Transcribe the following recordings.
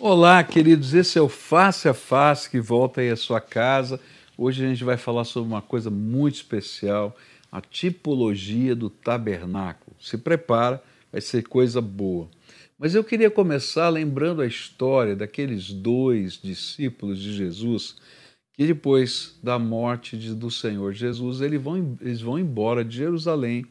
Olá, queridos. Esse é o Face a Face que volta aí à sua casa. Hoje a gente vai falar sobre uma coisa muito especial, a tipologia do tabernáculo. Se prepara, vai ser coisa boa. Mas eu queria começar lembrando a história daqueles dois discípulos de Jesus que depois da morte do Senhor Jesus, eles vão, eles vão embora de Jerusalém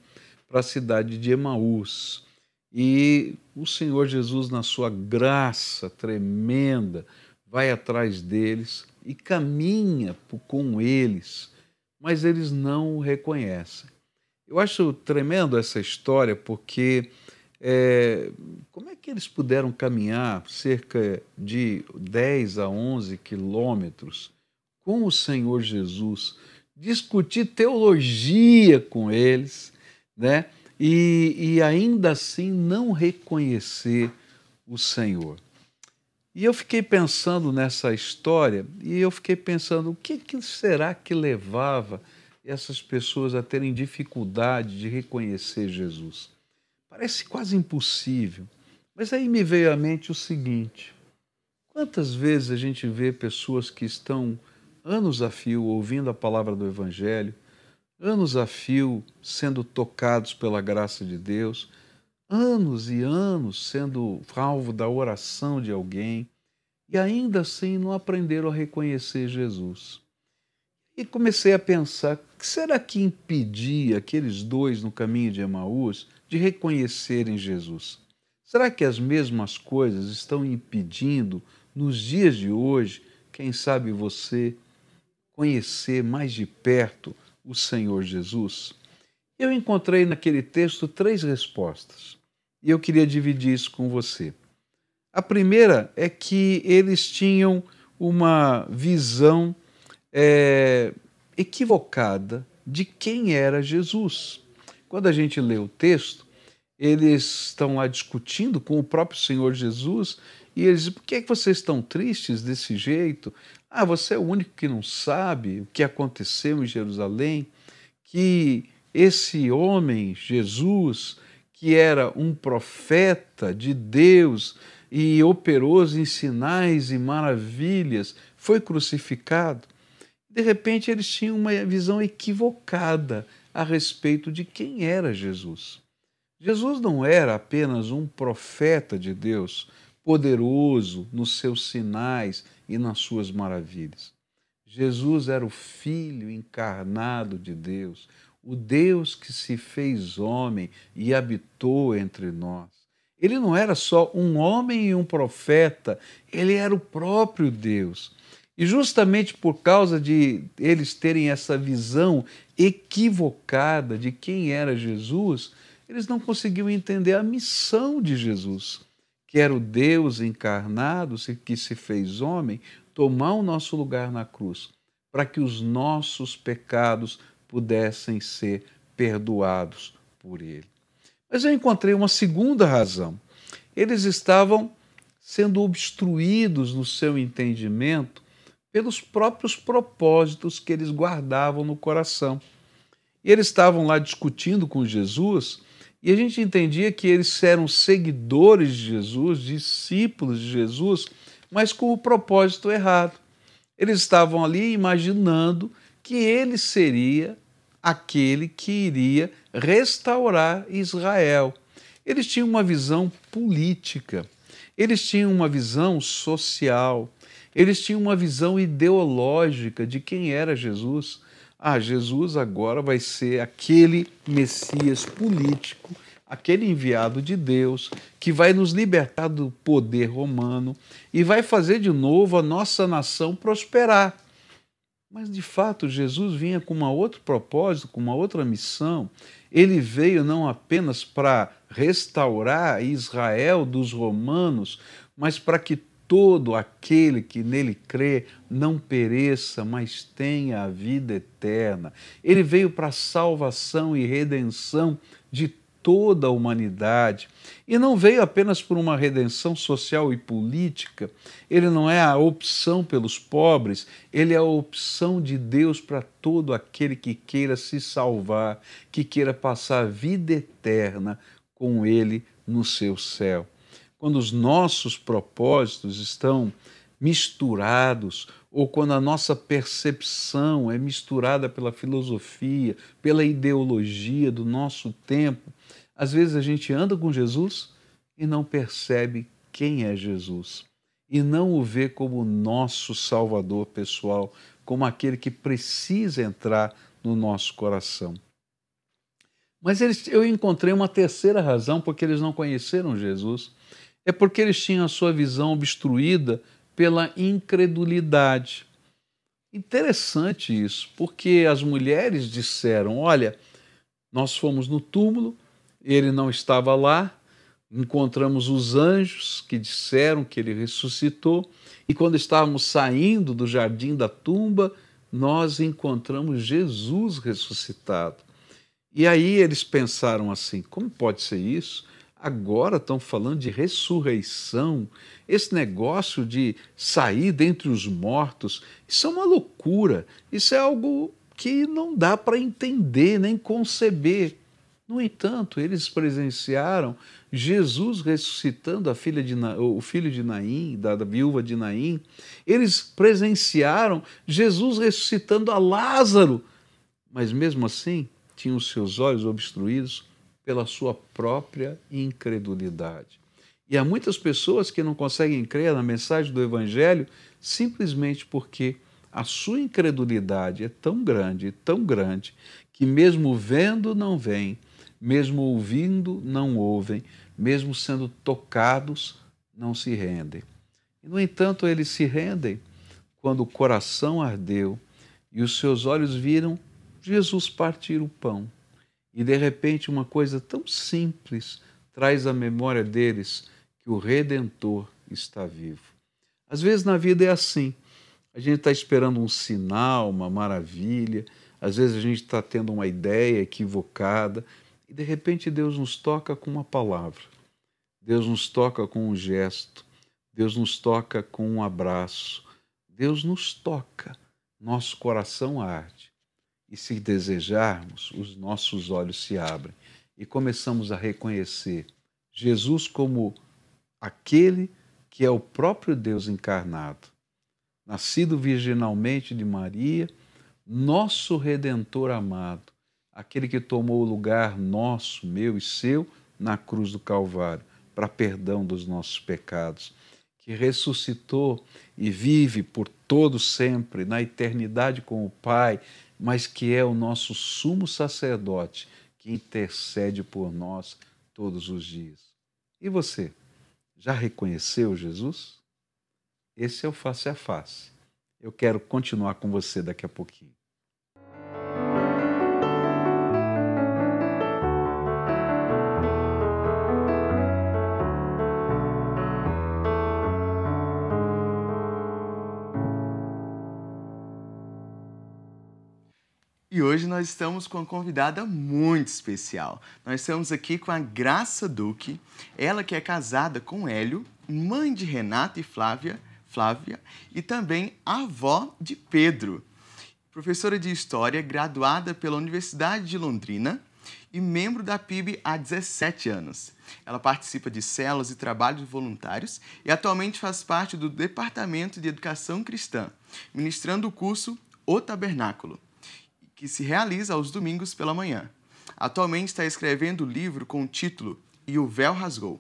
para a cidade de Emaús. E o Senhor Jesus, na sua graça tremenda, vai atrás deles e caminha com eles, mas eles não o reconhecem. Eu acho tremendo essa história porque é, como é que eles puderam caminhar cerca de 10 a 11 quilômetros com o Senhor Jesus, discutir teologia com eles, né? E, e ainda assim não reconhecer o Senhor. E eu fiquei pensando nessa história e eu fiquei pensando o que, que será que levava essas pessoas a terem dificuldade de reconhecer Jesus. Parece quase impossível. Mas aí me veio à mente o seguinte: quantas vezes a gente vê pessoas que estão anos a fio ouvindo a palavra do Evangelho, anos a fio sendo tocados pela graça de Deus, anos e anos sendo alvo da oração de alguém e ainda assim não aprenderam a reconhecer Jesus. E comecei a pensar: o que será que impedia aqueles dois no caminho de Emaús de reconhecerem Jesus? Será que as mesmas coisas estão impedindo, nos dias de hoje, quem sabe você, conhecer mais de perto o Senhor Jesus? Eu encontrei naquele texto três respostas e eu queria dividir isso com você. A primeira é que eles tinham uma visão é, equivocada de quem era Jesus. Quando a gente lê o texto, eles estão lá discutindo com o próprio Senhor Jesus e eles dizem: por que, é que vocês estão tristes desse jeito? Ah, você é o único que não sabe o que aconteceu em Jerusalém, que esse homem, Jesus, que era um profeta de Deus e operoso em sinais e maravilhas, foi crucificado. De repente, eles tinham uma visão equivocada a respeito de quem era Jesus. Jesus não era apenas um profeta de Deus, poderoso nos seus sinais e nas suas maravilhas. Jesus era o Filho encarnado de Deus, o Deus que se fez homem e habitou entre nós. Ele não era só um homem e um profeta, ele era o próprio Deus. E justamente por causa de eles terem essa visão equivocada de quem era Jesus, eles não conseguiam entender a missão de Jesus que era o Deus encarnado, que se fez homem, tomar o nosso lugar na cruz, para que os nossos pecados pudessem ser perdoados por Ele. Mas eu encontrei uma segunda razão. Eles estavam sendo obstruídos no seu entendimento pelos próprios propósitos que eles guardavam no coração. E eles estavam lá discutindo com Jesus e a gente entendia que eles eram seguidores de Jesus, discípulos de Jesus, mas com o propósito errado. Eles estavam ali imaginando que ele seria aquele que iria restaurar Israel. Eles tinham uma visão política, eles tinham uma visão social, eles tinham uma visão ideológica de quem era Jesus. Ah, Jesus agora vai ser aquele Messias político, aquele enviado de Deus, que vai nos libertar do poder romano e vai fazer de novo a nossa nação prosperar. Mas de fato, Jesus vinha com um outro propósito, com uma outra missão. Ele veio não apenas para restaurar Israel dos romanos, mas para que todo aquele que nele crê não pereça, mas tenha a vida eterna. Ele veio para a salvação e redenção de toda a humanidade. E não veio apenas por uma redenção social e política, ele não é a opção pelos pobres, ele é a opção de Deus para todo aquele que queira se salvar, que queira passar a vida eterna com ele no seu céu. Quando os nossos propósitos estão misturados ou quando a nossa percepção é misturada pela filosofia, pela ideologia do nosso tempo, às vezes a gente anda com Jesus e não percebe quem é Jesus e não o vê como nosso Salvador pessoal, como aquele que precisa entrar no nosso coração. Mas eles, eu encontrei uma terceira razão porque eles não conheceram Jesus. É porque eles tinham a sua visão obstruída pela incredulidade. Interessante isso, porque as mulheres disseram: Olha, nós fomos no túmulo, ele não estava lá, encontramos os anjos que disseram que ele ressuscitou, e quando estávamos saindo do jardim da tumba, nós encontramos Jesus ressuscitado. E aí eles pensaram assim: como pode ser isso? Agora estão falando de ressurreição. Esse negócio de sair dentre os mortos, isso é uma loucura. Isso é algo que não dá para entender nem conceber. No entanto, eles presenciaram Jesus ressuscitando a filha de, o filho de Naim, da, da viúva de Naim. Eles presenciaram Jesus ressuscitando a Lázaro. Mas mesmo assim, tinham seus olhos obstruídos pela sua própria incredulidade. E há muitas pessoas que não conseguem crer na mensagem do Evangelho simplesmente porque a sua incredulidade é tão grande, tão grande, que mesmo vendo não veem, mesmo ouvindo não ouvem, mesmo sendo tocados não se rendem. No entanto, eles se rendem quando o coração ardeu e os seus olhos viram Jesus partir o pão. E de repente, uma coisa tão simples traz à memória deles que o Redentor está vivo. Às vezes na vida é assim. A gente está esperando um sinal, uma maravilha, às vezes a gente está tendo uma ideia equivocada. E de repente Deus nos toca com uma palavra, Deus nos toca com um gesto, Deus nos toca com um abraço, Deus nos toca, nosso coração arde. E se desejarmos, os nossos olhos se abrem e começamos a reconhecer Jesus como aquele que é o próprio Deus encarnado, nascido virginalmente de Maria, nosso redentor amado, aquele que tomou o lugar nosso, meu e seu na cruz do Calvário, para perdão dos nossos pecados, que ressuscitou e vive por todo sempre na eternidade com o Pai mas que é o nosso sumo sacerdote que intercede por nós todos os dias. E você, já reconheceu Jesus? Esse é o face a face. Eu quero continuar com você daqui a pouquinho. Hoje nós estamos com uma convidada muito especial. Nós estamos aqui com a Graça Duque, ela que é casada com Hélio, mãe de Renata e Flávia, Flávia e também avó de Pedro. Professora de História, graduada pela Universidade de Londrina e membro da PIB há 17 anos. Ela participa de células e trabalhos voluntários e atualmente faz parte do Departamento de Educação Cristã, ministrando o curso O Tabernáculo que se realiza aos domingos pela manhã. Atualmente está escrevendo o livro com o título E o Véu Rasgou,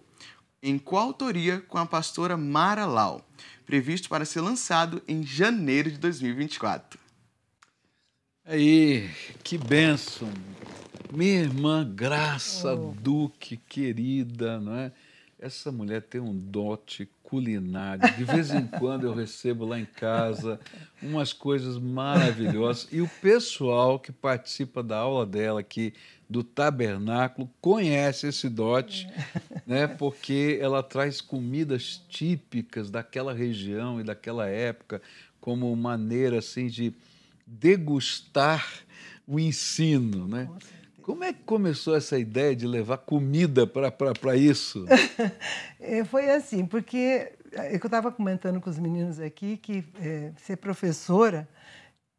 em coautoria com a pastora Mara Lau, previsto para ser lançado em janeiro de 2024. Aí, que bênção! Minha irmã Graça oh. Duque, querida, não é? Essa mulher tem um dote culinário. De vez em quando eu recebo lá em casa umas coisas maravilhosas. E o pessoal que participa da aula dela aqui do tabernáculo conhece esse dote, né? Porque ela traz comidas típicas daquela região e daquela época como maneira assim de degustar o ensino, né? Nossa. Como é que começou essa ideia de levar comida para isso? É, foi assim, porque é, eu estava comentando com os meninos aqui que é, ser professora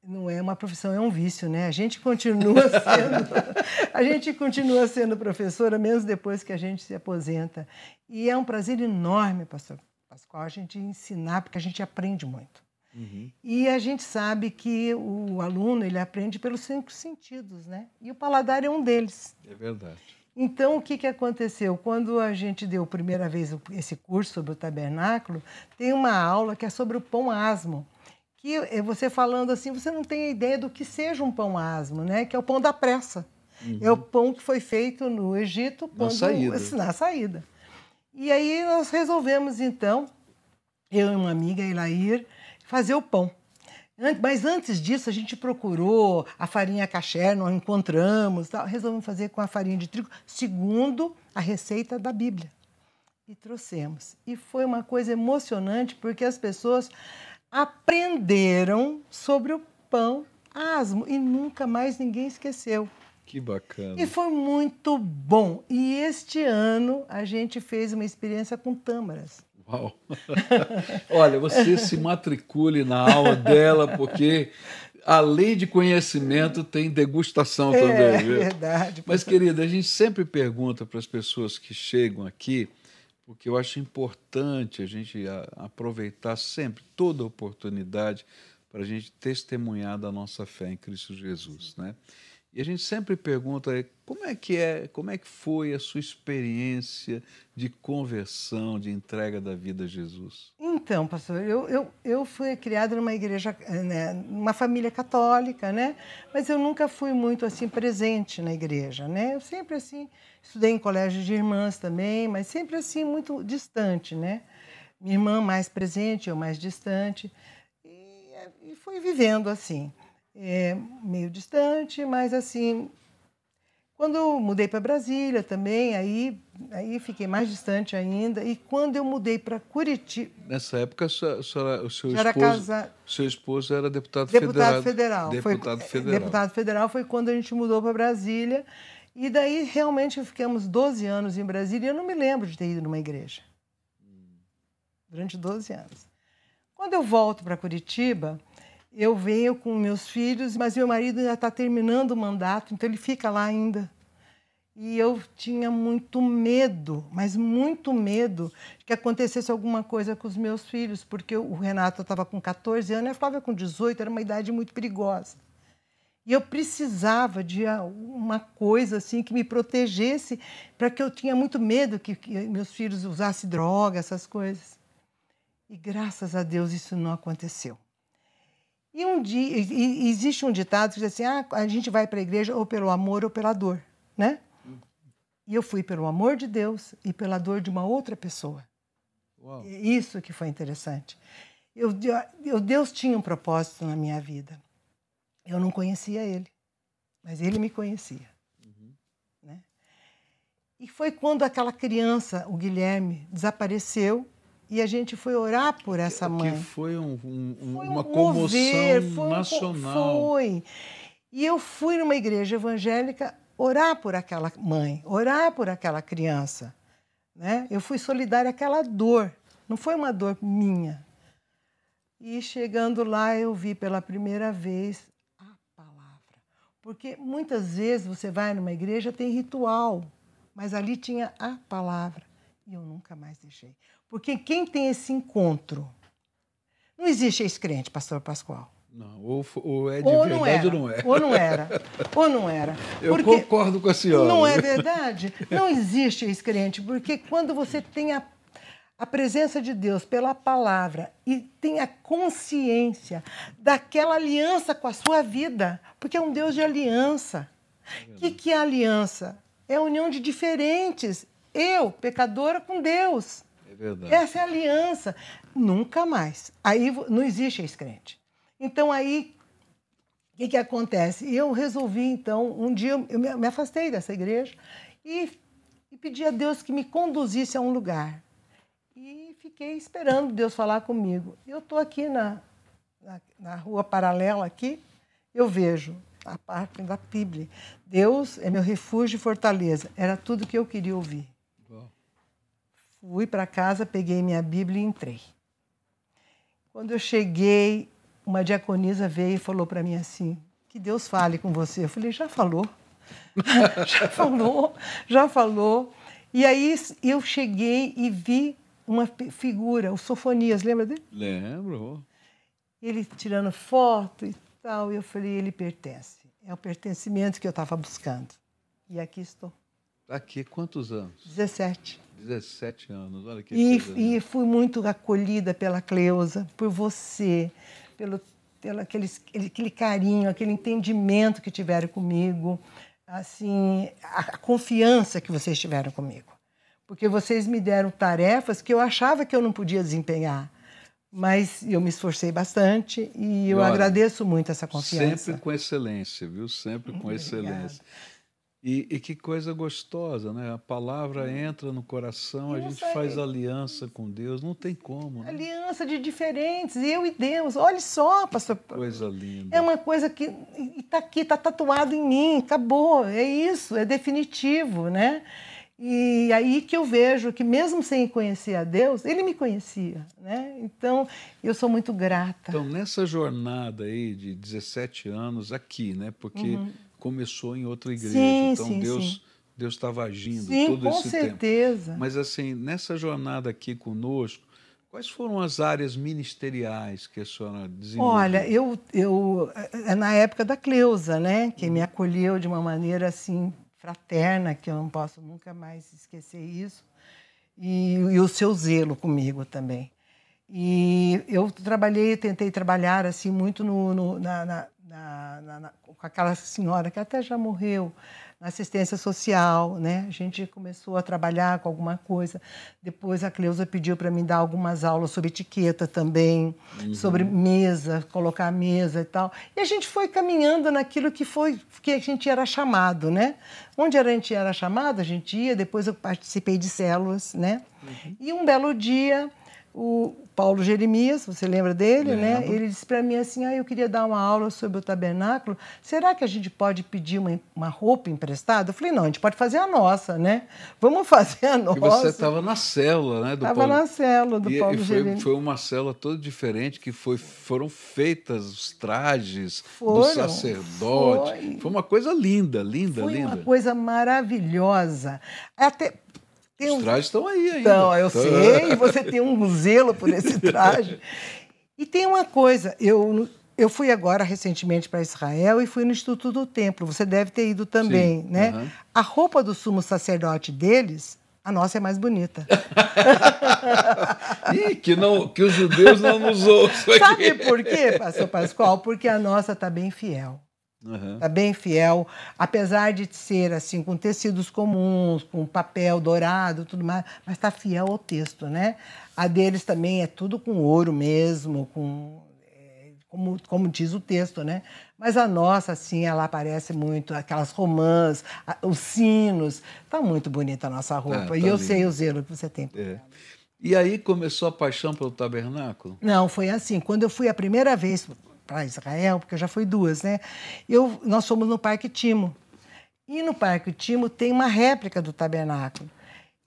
não é uma profissão, é um vício, né? A gente continua sendo, a gente continua sendo professora mesmo depois que a gente se aposenta. E é um prazer enorme, pastor Pascoal, a gente ensinar, porque a gente aprende muito. Uhum. E a gente sabe que o aluno ele aprende pelos cinco sentidos, né? E o paladar é um deles. É verdade. Então, o que, que aconteceu? Quando a gente deu a primeira vez esse curso sobre o tabernáculo, tem uma aula que é sobre o pão asmo que é você falando assim, você não tem ideia do que seja um pão asmo, né? Que é o pão da pressa. Uhum. É o pão que foi feito no Egito quando, na saída. Na saída. E aí nós resolvemos, então, eu e uma amiga, Elair, fazer o pão. Mas antes disso, a gente procurou a farinha caché, nós encontramos, tal. resolvemos fazer com a farinha de trigo, segundo a receita da Bíblia. E trouxemos. E foi uma coisa emocionante, porque as pessoas aprenderam sobre o pão asmo e nunca mais ninguém esqueceu. Que bacana. E foi muito bom. E este ano a gente fez uma experiência com tâmaras. Uau! Olha, você se matricule na aula dela, porque além de conhecimento, tem degustação é, também. É verdade. Mas, querida, a gente sempre pergunta para as pessoas que chegam aqui porque eu acho importante a gente aproveitar sempre toda oportunidade para a gente testemunhar da nossa fé em Cristo Jesus, né? E a gente sempre pergunta como é que é, como é que foi a sua experiência de conversão, de entrega da vida a Jesus? Então, pastor, eu, eu, eu fui criada numa igreja, né, numa família católica, né? Mas eu nunca fui muito assim presente na igreja, né? Eu sempre assim estudei em colégio de irmãs também, mas sempre assim muito distante, né? Minha irmã mais presente, eu mais distante e, e fui vivendo assim é, meio distante, mas assim, quando eu mudei para Brasília também, aí, aí fiquei mais distante ainda. E quando eu mudei para Curitiba. Nessa época, a senhora, o seu esposo, casa... seu esposo era deputado, deputado federal. federal. Deputado foi, federal. Deputado federal foi quando a gente mudou para Brasília. E daí realmente ficamos 12 anos em Brasília e eu não me lembro de ter ido numa igreja. Durante 12 anos. Quando eu volto para Curitiba, eu venho com meus filhos, mas meu marido já está terminando o mandato, então ele fica lá ainda. E eu tinha muito medo, mas muito medo que acontecesse alguma coisa com os meus filhos, porque o Renato estava com 14 anos e a Flávia com 18, era uma idade muito perigosa. E eu precisava de uma coisa assim que me protegesse, para que eu tinha muito medo que, que meus filhos usassem droga, essas coisas. E graças a Deus isso não aconteceu. E um dia, e, existe um ditado que diz assim: ah, a gente vai para a igreja ou pelo amor ou pela dor, né? E eu fui pelo amor de Deus e pela dor de uma outra pessoa. Uau. Isso que foi interessante. Eu, eu, Deus tinha um propósito na minha vida. Eu não conhecia Ele, mas Ele me conhecia. Uhum. Né? E foi quando aquela criança, o Guilherme, desapareceu e a gente foi orar por essa mãe. Que foi, um, um, foi uma comoção mover, foi nacional. Foi. E eu fui numa igreja evangélica orar por aquela mãe, orar por aquela criança. Né? Eu fui solidária àquela dor. Não foi uma dor minha. E chegando lá, eu vi pela primeira vez a palavra. Porque muitas vezes você vai numa igreja, tem ritual, mas ali tinha a palavra. E eu nunca mais deixei. Porque quem tem esse encontro. Não existe ex-crente, pastor Pascoal. Não, ou, ou é de ou verdade ou não é. Ou não era. Ou não era. Eu porque concordo com a senhora. Não é verdade? Não existe ex-crente, porque quando você tem a, a presença de Deus pela palavra e tem a consciência daquela aliança com a sua vida, porque é um Deus de aliança. O é que, que é aliança? É a união de diferentes. Eu, pecadora, com Deus. Verdade. Essa é a aliança. Nunca mais. Aí não existe ex-crente. Então aí, o que, que acontece? Eu resolvi, então, um dia eu me afastei dessa igreja e, e pedi a Deus que me conduzisse a um lugar. E fiquei esperando Deus falar comigo. Eu estou aqui na, na, na rua paralela aqui, eu vejo a parte da Bíblia. Deus é meu refúgio e fortaleza. Era tudo que eu queria ouvir. Fui para casa, peguei minha Bíblia e entrei. Quando eu cheguei, uma diaconisa veio e falou para mim assim: que Deus fale com você. Eu falei: já falou. já falou, já falou. E aí eu cheguei e vi uma figura, o Sofonias, lembra dele? Lembro. Ele tirando foto e tal. E eu falei: ele pertence. É o pertencimento que eu estava buscando. E aqui estou. Aqui, quantos anos? 17. 17 anos, olha que e, coisa. E fui muito acolhida pela Cleusa, por você, pelo, pelo aquele, aquele carinho, aquele entendimento que tiveram comigo, assim, a, a confiança que vocês tiveram comigo. Porque vocês me deram tarefas que eu achava que eu não podia desempenhar. Mas eu me esforcei bastante e eu Olha, agradeço muito essa confiança. Sempre com excelência, viu? Sempre com excelência. E, e, que coisa gostosa, né? A palavra entra no coração, a gente faz aliança com Deus, não tem como. Né? Aliança de diferentes, eu e Deus. Olha só, pastor. Coisa linda. É uma coisa que está aqui, está tatuado em mim, acabou, é isso, é definitivo, né? E aí que eu vejo que mesmo sem conhecer a Deus, ele me conhecia, né? Então, eu sou muito grata. Então, nessa jornada aí de 17 anos aqui, né? Porque uhum. Começou em outra igreja. Sim, então, sim, Deus sim. Deus estava agindo sim, todo com esse certeza. tempo. Mas assim, nessa jornada aqui conosco, quais foram as áreas ministeriais que a senhora desenvolveu? Olha, eu eu é na época da Cleusa, né, que me acolheu de uma maneira assim fraterna, que eu não posso nunca mais esquecer isso, e, e o seu zelo comigo também. E eu trabalhei, tentei trabalhar assim muito no, no na, na, na, com aquela senhora que até já morreu, na assistência social, né? A gente começou a trabalhar com alguma coisa. Depois a Cleusa pediu para mim dar algumas aulas sobre etiqueta também, uhum. sobre mesa, colocar a mesa e tal. E a gente foi caminhando naquilo que foi que a gente era chamado, né? Onde a gente era chamado, a gente ia. Depois eu participei de células, né? Uhum. E um belo dia o Paulo Jeremias, você lembra dele, né? Ele disse para mim assim: ah, eu queria dar uma aula sobre o tabernáculo. Será que a gente pode pedir uma, uma roupa emprestada? Eu falei: não, a gente pode fazer a nossa, né? Vamos fazer a nossa. E você estava na célula, né? Estava na célula do e, Paulo e foi, Jeremias. Foi uma célula toda diferente, que foi, foram feitas os trajes foram, do sacerdote. Foi. foi. uma coisa linda, linda, foi linda. Foi uma coisa maravilhosa. Até tem Os trajes estão aí ainda. Então, eu sei, e você tem um zelo por esse traje. E tem uma coisa, eu, eu fui agora recentemente para Israel e fui no Instituto do Templo. Você deve ter ido também, Sim, né? A roupa do sumo sacerdote deles, a nossa é mais bonita. Ih, que, não, que os judeus não nos ouçam Sabe por quê, pastor Pascoal? Porque a nossa está bem fiel. Uhum. Tá bem fiel, apesar de ser assim com tecidos comuns, com papel dourado, tudo mais, mas está fiel ao texto, né? A deles também é tudo com ouro mesmo, com é, como, como diz o texto, né? Mas a nossa, assim, ela aparece muito, aquelas romãs, os sinos. Tá muito bonita a nossa roupa. É, tá e eu lindo. sei o zelo que você tem. É. E aí começou a paixão pelo tabernáculo? Não, foi assim. Quando eu fui a primeira vez para Israel, porque eu já fui duas, né? Eu, nós fomos no Parque Timo. E no Parque Timo tem uma réplica do tabernáculo.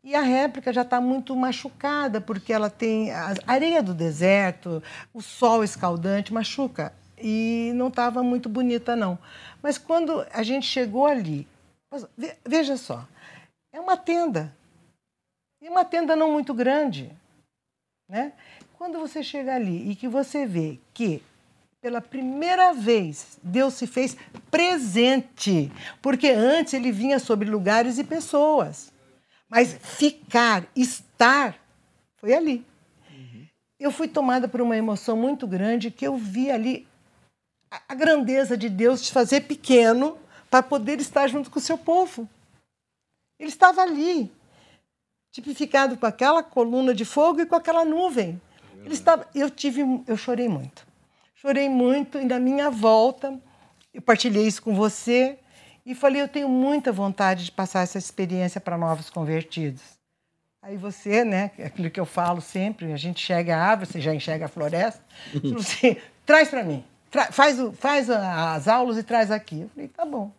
E a réplica já está muito machucada, porque ela tem a areia do deserto, o sol escaldante machuca. E não estava muito bonita, não. Mas quando a gente chegou ali, veja só, é uma tenda. E uma tenda não muito grande. Né? Quando você chega ali e que você vê que pela primeira vez, Deus se fez presente, porque antes ele vinha sobre lugares e pessoas. Mas ficar, estar, foi ali. Uhum. Eu fui tomada por uma emoção muito grande que eu vi ali a grandeza de Deus te fazer pequeno para poder estar junto com o seu povo. Ele estava ali, tipificado com aquela coluna de fogo e com aquela nuvem. Ele estava, eu tive, eu chorei muito. Chorei muito e na minha volta eu partilhei isso com você e falei: eu tenho muita vontade de passar essa experiência para novos convertidos. Aí você, né, é aquilo que eu falo sempre, a gente enxerga a árvore, você já enxerga a floresta, falou assim, traz para mim, faz, faz as aulas e traz aqui. Eu falei, tá bom.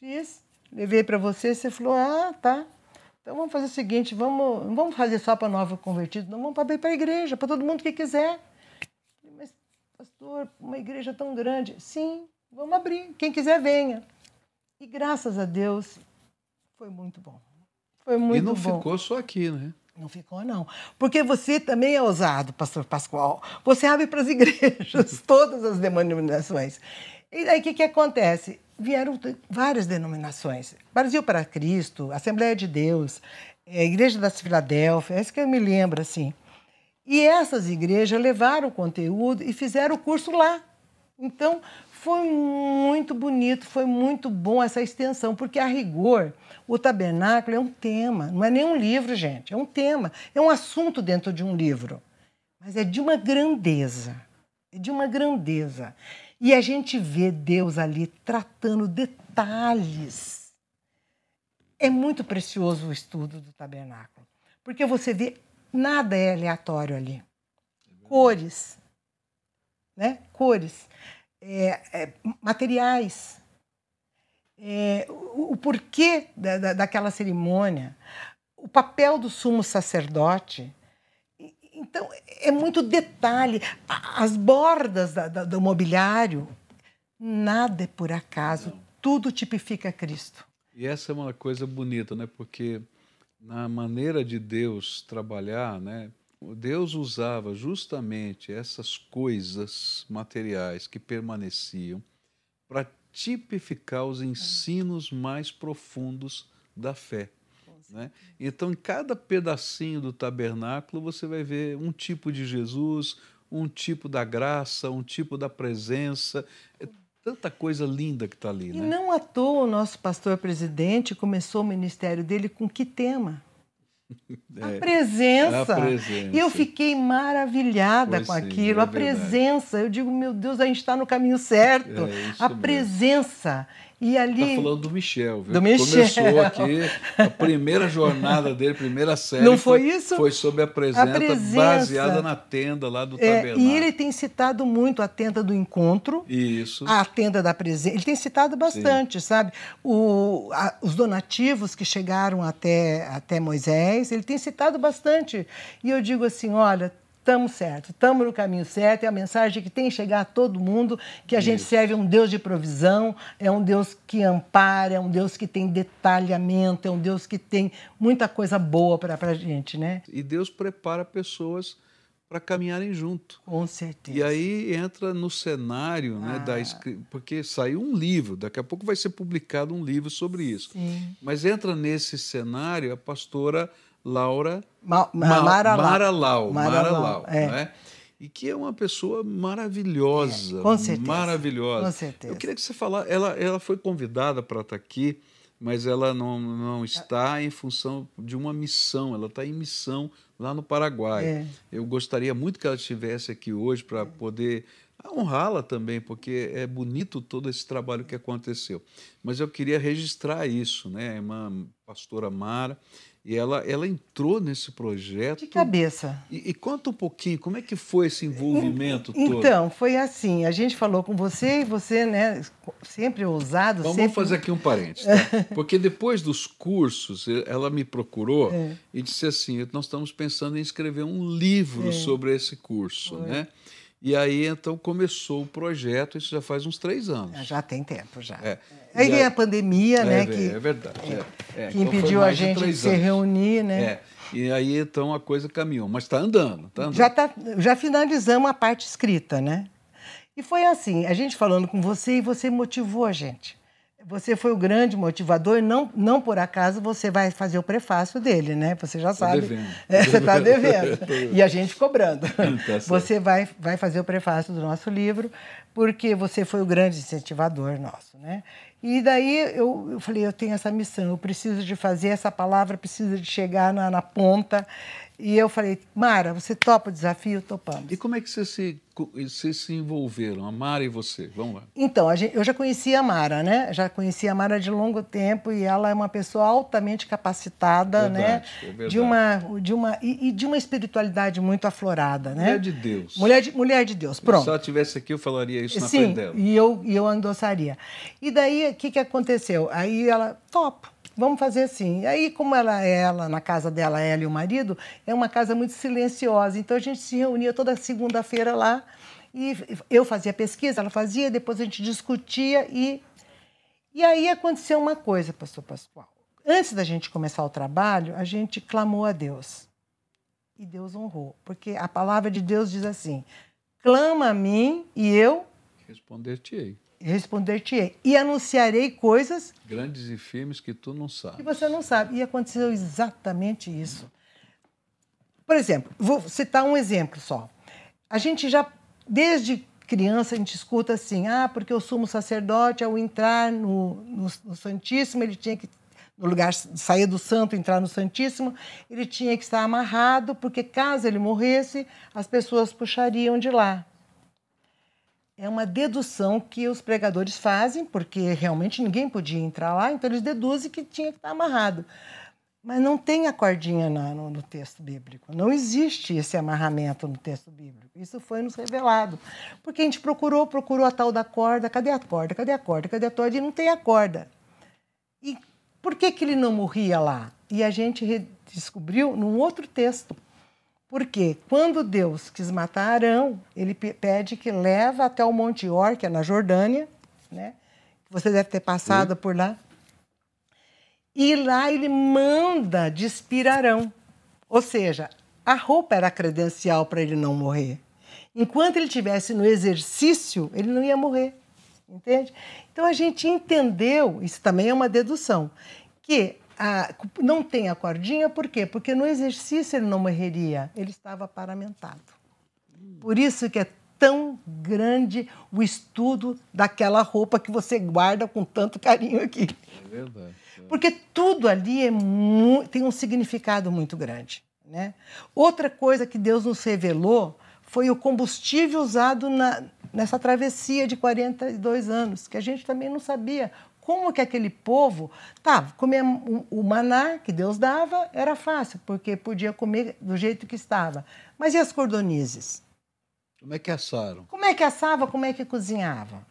Fiz, levei para você, você falou, ah, tá. Então vamos fazer o seguinte, vamos, não vamos fazer só para novos convertidos, não vamos para a igreja, para todo mundo que quiser pastor, uma igreja tão grande. Sim, vamos abrir. Quem quiser, venha. E graças a Deus, foi muito bom. Foi muito bom. E não bom. ficou só aqui, né? Não ficou, não. Porque você também é ousado, pastor Pascoal. Você abre para as igrejas, todas as denominações. E aí o que, que acontece? Vieram várias denominações. Brasil para Cristo, Assembleia de Deus, é, Igreja das Filadélfia, é isso que eu me lembro, assim. E essas igrejas levaram o conteúdo e fizeram o curso lá. Então, foi muito bonito, foi muito bom essa extensão, porque a rigor, o tabernáculo é um tema, não é nem um livro, gente, é um tema, é um assunto dentro de um livro. Mas é de uma grandeza, é de uma grandeza. E a gente vê Deus ali tratando detalhes. É muito precioso o estudo do tabernáculo, porque você vê nada é aleatório ali. Cores, né? Cores, é, é, materiais, é, o, o, porquê da, da, daquela cerimônia, o papel do sumo sacerdote. Então, é muito detalhe. As bordas da, do mobiliário, nada é por acaso, tudo tipifica Cristo. E essa é uma coisa bonita, né? Porque na maneira de Deus trabalhar, né? Deus usava justamente essas coisas materiais que permaneciam para tipificar os ensinos mais profundos da fé. Né? Então, em cada pedacinho do tabernáculo, você vai ver um tipo de Jesus, um tipo da graça, um tipo da presença. Tanta coisa linda que está ali. E né? não à toa o nosso pastor presidente começou o ministério dele com que tema? É, a, presença. a, presença. E eu fiquei maravilhada pois com sim, aquilo. É a presença. Eu digo, meu Deus, a gente está no caminho certo. É a presença. E ali. Está falando do Michel, viu? Do Michel. Começou aqui a primeira jornada dele, primeira série. Não foi, foi isso? Foi sobre a presença, a presença, baseada na tenda lá do é, tabernáculo. E ele tem citado muito a tenda do encontro. Isso. A tenda da presença. Ele tem citado bastante, Sim. sabe? O, a, os donativos que chegaram até, até Moisés, ele tem citado bastante. E eu digo assim: olha, estamos certo, estamos no caminho certo, é a mensagem que tem que chegar a todo mundo, que a Isso. gente serve um Deus de provisão, é um Deus que ampara, é um Deus que tem detalhamento, é um Deus que tem muita coisa boa para a gente, né? E Deus prepara pessoas para caminharem junto. Com certeza. E aí entra no cenário, ah. né, da porque saiu um livro, daqui a pouco vai ser publicado um livro sobre isso. Sim. Mas entra nesse cenário a pastora Laura Ma Ma Mara, Mara Lau, Mara Lau, é. né? E que é uma pessoa maravilhosa, é, com certeza, maravilhosa. Com certeza. Eu queria que você falasse, ela, ela foi convidada para estar aqui, mas ela não, não está em função de uma missão, ela está em missão lá no Paraguai. É. Eu gostaria muito que ela estivesse aqui hoje para poder honrá-la também, porque é bonito todo esse trabalho que aconteceu. Mas eu queria registrar isso, né? A irmã pastora Mara, e ela, ela entrou nesse projeto. De cabeça. E, e, conta um pouquinho, como é que foi esse envolvimento todo? Então, foi assim, a gente falou com você e você, né, sempre ousado. Vamos sempre... fazer aqui um parênteses, tá? porque depois dos cursos, ela me procurou é. e disse assim, nós estamos pensando em escrever um livro é. sobre esse curso, foi. né? E aí, então, começou o projeto, isso já faz uns três anos. Já tem tempo, já. É. Aí vem a pandemia, é, né? que, é verdade. É, é, que então impediu a gente de, de se reunir, né? É. E aí, então, a coisa caminhou. Mas está andando, tá andando. Já, tá, já finalizamos a parte escrita, né? E foi assim, a gente falando com você e você motivou a gente. Você foi o grande motivador, não, não por acaso você vai fazer o prefácio dele, né? Você já sabe. Devendo. É, você está devendo. e a gente cobrando. Tá você vai, vai fazer o prefácio do nosso livro, porque você foi o grande incentivador nosso, né? E daí eu, eu falei, eu tenho essa missão, eu preciso de fazer essa palavra, precisa de chegar na, na ponta. E eu falei, Mara, você topa o desafio? Topamos. E como é que vocês se, vocês se envolveram, a Mara e você? Vamos lá. Então, gente, eu já conhecia a Mara, né? Já conhecia a Mara de longo tempo e ela é uma pessoa altamente capacitada, verdade, né? É verdade. De uma, de uma, e, e, de uma espiritualidade muito aflorada, né? Mulher de Deus. Mulher de, mulher de Deus, pronto. Se ela estivesse aqui, eu falaria isso na Sim, frente dela. e eu, e eu endossaria. E daí, o que, que aconteceu? Aí ela, topo vamos fazer assim. Aí, como ela ela, na casa dela, ela e o marido, é uma casa muito silenciosa. Então a gente se reunia toda segunda-feira lá E eu fazia pesquisa, ela fazia, depois a gente discutia e. E aí aconteceu uma coisa, pastor Pascoal. Antes da gente começar o trabalho, a gente clamou a Deus. E Deus honrou. Porque a palavra de Deus diz assim: clama a mim e eu responder-te-ei. Responder-te-ei. E anunciarei coisas grandes e firmes que tu não sabes. Que você não sabe. E aconteceu exatamente isso. Por exemplo, vou citar um exemplo só. A gente já, desde criança, a gente escuta assim: ah, porque o sumo sacerdote, ao entrar no, no, no Santíssimo, ele tinha que no lugar sair do santo, entrar no Santíssimo, ele tinha que estar amarrado, porque caso ele morresse, as pessoas puxariam de lá. É uma dedução que os pregadores fazem, porque realmente ninguém podia entrar lá, então eles deduzem que tinha que estar amarrado. Mas não tem a cordinha no, no, texto bíblico. Não existe esse amarramento no texto bíblico. Isso foi nos revelado. Porque a gente procurou, procurou a tal da corda. Cadê a corda? Cadê a corda? Cadê a corda? E não tem a corda. E por que, que ele não morria lá? E a gente descobriu num outro texto. Porque quando Deus quis matar Arão, ele pede que leva até o Monte Or, que é na Jordânia, né? Você deve ter passado por lá. E lá ele manda despir Arão. Ou seja, a roupa era credencial para ele não morrer. Enquanto ele estivesse no exercício, ele não ia morrer. Entende? Então a gente entendeu, isso também é uma dedução, que a, não tem a cordinha, por quê? Porque no exercício ele não morreria, ele estava paramentado. Por isso que é tão grande o estudo daquela roupa que você guarda com tanto carinho aqui. É verdade. É. Porque tudo ali é tem um significado muito grande. Né? Outra coisa que Deus nos revelou foi o combustível usado na, nessa travessia de 42 anos, que a gente também não sabia como que aquele povo tá, comer o maná que Deus dava era fácil, porque podia comer do jeito que estava. Mas e as cordonizes? Como é que assaram? Como é que assava, como é que cozinhava?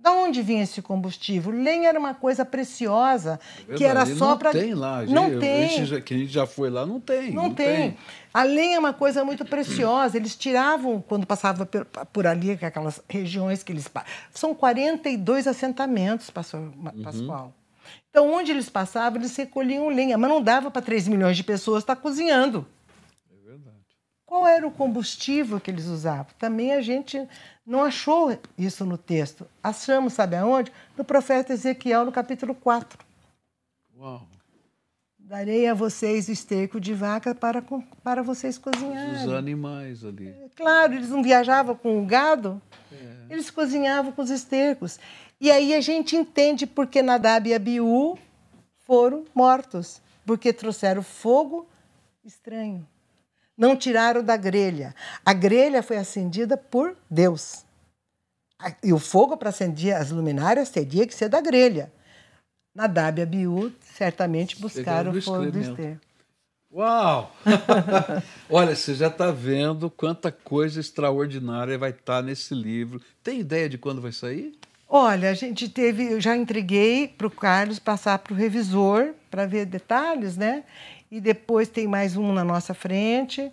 Da onde vinha esse combustível? Lenha era uma coisa preciosa, é que era só para. Não tem lá. Não eu, tem. Já, que a gente já foi lá, não tem. Não, não tem. tem. A lenha é uma coisa muito preciosa. Eles tiravam, quando passava por, por ali, aquelas regiões que eles. São 42 assentamentos, pastor uhum. Pascoal. Então, onde eles passavam, eles recolhiam lenha, mas não dava para 3 milhões de pessoas estar cozinhando. Qual era o combustível que eles usavam? Também a gente não achou isso no texto. Achamos, sabe aonde? No profeta Ezequiel, no capítulo 4. Uau! Darei a vocês esterco de vaca para, para vocês cozinharem. Os animais ali. É, claro, eles não viajavam com o gado, é. eles cozinhavam com os estercos. E aí a gente entende porque Nadab e Abiú foram mortos, porque trouxeram fogo estranho não tiraram da grelha. A grelha foi acendida por Deus. E o fogo para acender as luminárias teria que ser da grelha. Nadab e Abiú certamente buscaram o fogo do esterco. Uau! Olha, você já está vendo quanta coisa extraordinária vai estar tá nesse livro. Tem ideia de quando vai sair? Olha, a gente teve, eu já entreguei para o Carlos passar para o revisor para ver detalhes, né? E depois tem mais um na nossa frente,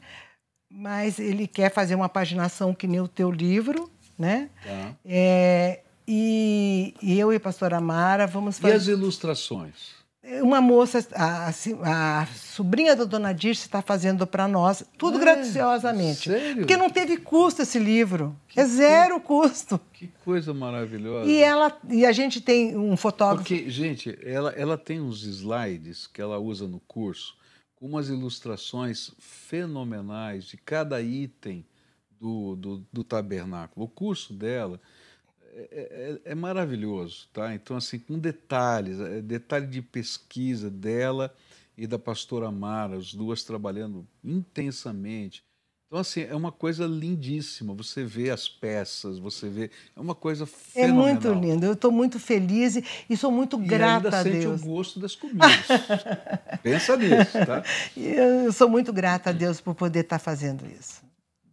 mas ele quer fazer uma paginação que nem o teu livro, né? Tá. É, e, e, eu e a pastora Mara vamos fazer... E as ilustrações? Uma moça, a, a sobrinha da dona Dirce está fazendo para nós, tudo é, graciosamente. Sério? Porque não teve custo esse livro. Que é zero que, custo. Que coisa maravilhosa. E, ela, e a gente tem um fotógrafo. Porque, gente, ela, ela tem uns slides que ela usa no curso com umas ilustrações fenomenais de cada item do, do, do tabernáculo. O curso dela é, é, é, maravilhoso, tá? Então, assim, com detalhes, é, detalhe de pesquisa dela e da pastora Mara, as duas trabalhando intensamente então, assim, é uma coisa lindíssima. Você vê as peças, você vê. É uma coisa fenomenal. É muito lindo. Eu estou muito feliz e sou muito e grata ainda a sente Deus. o gosto das comidas. Pensa nisso, tá? Eu sou muito grata a Deus por poder estar fazendo isso.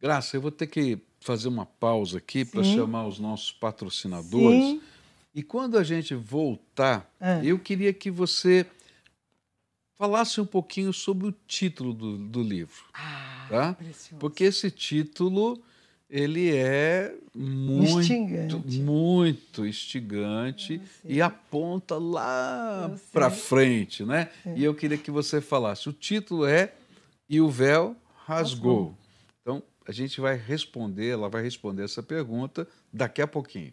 Graça, eu vou ter que fazer uma pausa aqui para chamar os nossos patrocinadores. Sim. E quando a gente voltar, ah. eu queria que você falasse um pouquinho sobre o título do, do livro. Ah, tá? Porque esse título ele é muito instigante, muito instigante e aponta lá para frente, né? É. E eu queria que você falasse. O título é E o véu rasgou. rasgou. Então, a gente vai responder, ela vai responder essa pergunta daqui a pouquinho.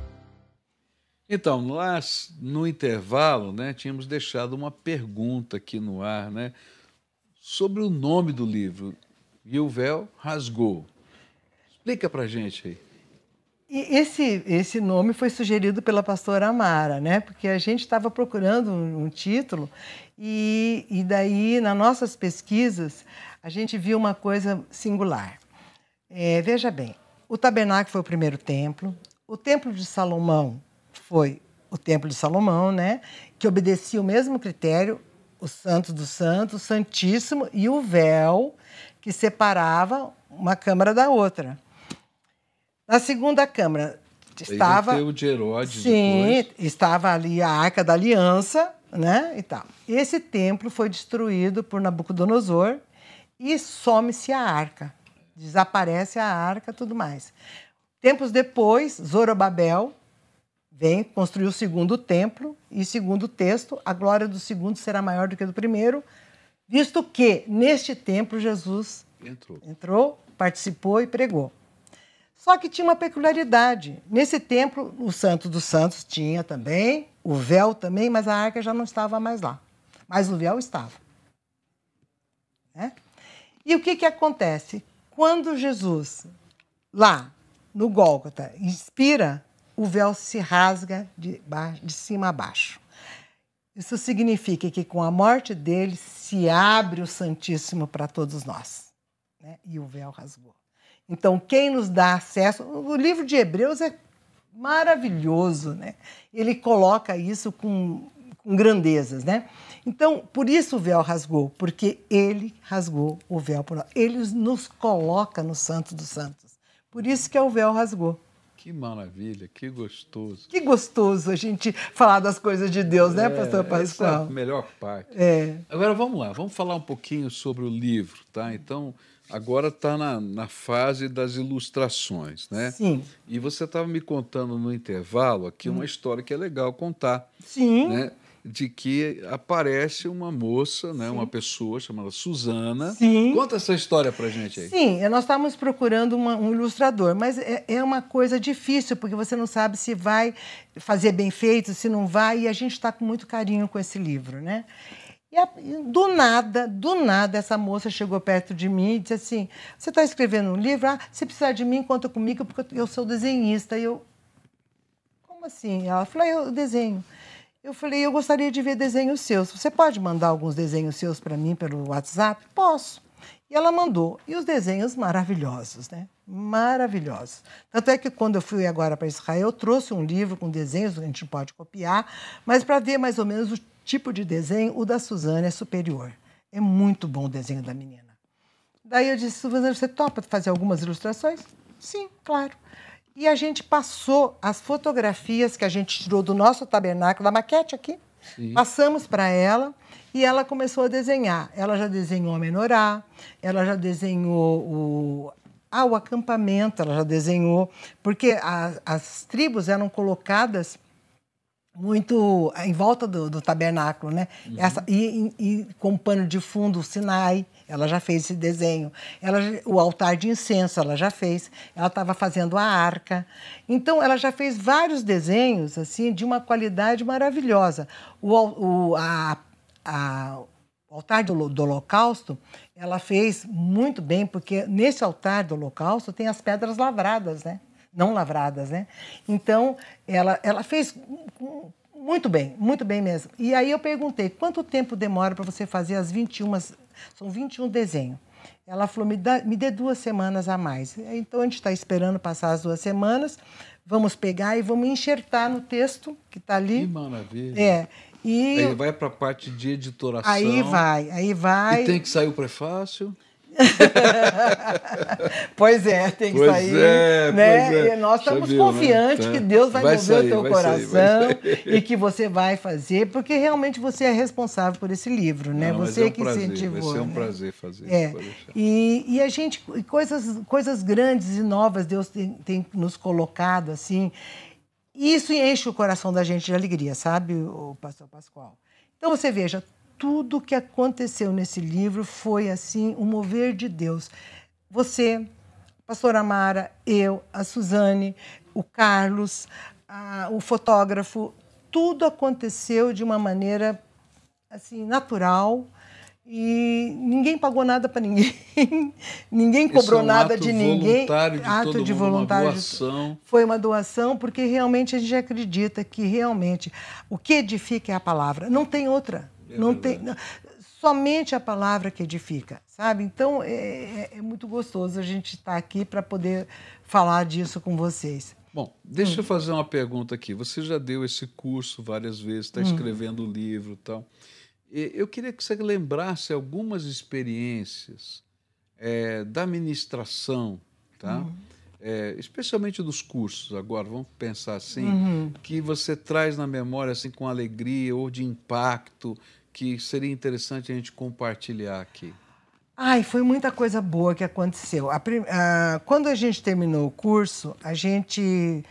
Então, nós, no intervalo, né, tínhamos deixado uma pergunta aqui no ar, né, sobre o nome do livro, E o Véu Rasgou. Explica para gente aí. E esse, esse nome foi sugerido pela pastora Amara, né? Porque a gente estava procurando um, um título e, e daí, nas nossas pesquisas, a gente viu uma coisa singular. É, veja bem, o tabernáculo foi o primeiro templo, o templo de Salomão foi o Templo de Salomão, né, que obedecia o mesmo critério, o Santo do Santo, o Santíssimo e o véu que separava uma câmara da outra. Na segunda câmara estava o de Herodes Sim, depois. estava ali a Arca da Aliança, né, e tal. Esse templo foi destruído por Nabucodonosor e some-se a arca. Desaparece a arca, tudo mais. Tempos depois, Zorobabel vem construir o segundo templo e segundo o texto, a glória do segundo será maior do que a do primeiro, visto que neste templo Jesus entrou, entrou participou e pregou. Só que tinha uma peculiaridade. Nesse templo, o Santo dos Santos tinha também, o véu também, mas a arca já não estava mais lá. Mas o véu estava. Né? E o que, que acontece? Quando Jesus, lá no Gólgota, inspira o véu se rasga de, de cima a baixo. Isso significa que com a morte dele se abre o Santíssimo para todos nós. Né? E o véu rasgou. Então, quem nos dá acesso. O livro de Hebreus é maravilhoso, né? Ele coloca isso com, com grandezas, né? Então, por isso o véu rasgou, porque ele rasgou o véu por nós. Ele nos coloca no Santo dos Santos. Por isso que é o véu rasgou. Que maravilha, que gostoso. Que gostoso a gente falar das coisas de Deus, né, é, pastor Pascoal? Essa é a melhor parte. É. Agora vamos lá, vamos falar um pouquinho sobre o livro, tá? Então, agora está na, na fase das ilustrações, né? Sim. E você estava me contando no intervalo aqui hum. uma história que é legal contar. Sim. Né? De que aparece uma moça, né, uma pessoa chamada Suzana. Sim. Conta essa história para gente aí. Sim, nós estávamos procurando uma, um ilustrador, mas é, é, uma coisa difícil, porque você não sabe se vai fazer bem feito, se não vai, e a gente está com muito carinho com esse livro, né? E a, do nada, do nada, essa moça chegou perto de mim e disse assim: Você está escrevendo um livro? Ah, se precisar de mim, conta comigo, porque eu sou desenhista. E eu, como assim? Ela falou: ah, Eu desenho. Eu falei, eu gostaria de ver desenhos seus. Você pode mandar alguns desenhos seus para mim pelo WhatsApp? Posso. E ela mandou. E os desenhos maravilhosos, né? Maravilhosos. Tanto é que quando eu fui agora para Israel, eu trouxe um livro com desenhos, a gente pode copiar, mas para ver mais ou menos o tipo de desenho, o da Suzana é superior. É muito bom o desenho da menina. Daí eu disse, Suzana, você topa fazer algumas ilustrações? Sim, claro. E a gente passou as fotografias que a gente tirou do nosso tabernáculo, da maquete aqui, Sim. passamos para ela e ela começou a desenhar. Ela já desenhou a menorá, ela já desenhou o, ah, o acampamento, ela já desenhou, porque a, as tribos eram colocadas muito em volta do, do tabernáculo, né? Uhum. Essa, e, e, com pano de fundo o Sinai, ela já fez esse desenho. Ela, o altar de incenso, ela já fez. Ela estava fazendo a arca. Então, ela já fez vários desenhos assim de uma qualidade maravilhosa. O, o, a, a, o altar do, do Holocausto, ela fez muito bem, porque nesse altar do Holocausto tem as pedras lavradas, né? Não lavradas, né? Então, ela, ela fez muito bem, muito bem mesmo. E aí eu perguntei, quanto tempo demora para você fazer as 21 são 21 desenhos. ela falou: me, dá, me dê duas semanas a mais. Então a gente está esperando passar as duas semanas, vamos pegar e vamos enxertar no texto que está ali. Que maravilha. É. E aí vai para a parte de editoração. Aí vai, aí vai. E tem que sair o prefácio. pois é, tem que pois sair. É, né? Pois é. E nós estamos viu, confiantes né? que Deus vai, vai mover sair, o teu coração sair, e que você vai fazer, porque realmente você é responsável por esse livro, né? Não, você é um que prazer, incentivou. Vai ser um né? prazer fazer. É. E, e a gente, coisas, coisas grandes e novas Deus tem, tem nos colocado assim. Isso enche o coração da gente de alegria, sabe, o pastor Pascoal? Então você veja, tudo que aconteceu nesse livro foi assim, um mover de Deus. Você, a pastora Amara, eu, a Suzane, o Carlos, a- o fotógrafo, tudo aconteceu de uma maneira assim natural e ninguém pagou nada para ninguém, ninguém cobrou é um nada de ninguém. voluntário de ato de uma voluntário de- doação. foi uma doação, porque realmente a gente acredita que realmente o que edifica é a palavra. Não tem outra. É não tem, não- somente a palavra que edifica, sabe? Então é, é- é muito gostoso a gente estar aqui para poder falar disso com vocês. Bom, deixa Hum. eu fazer uma pergunta aqui. Você já deu esse curso várias vezes, Hum. está escrevendo livro e tal. E Eu queria que você lembrasse algumas experiências eh, da administração, tá? Hum. Eh, especialmente dos cursos. Agora, vamos pensar assim, Uhum. que você traz na memória assim com alegria ou de impacto, que seria interessante a gente compartilhar aqui. Ai, foi muita coisa boa que aconteceu. A prim- a- quando a gente terminou o curso, a gente.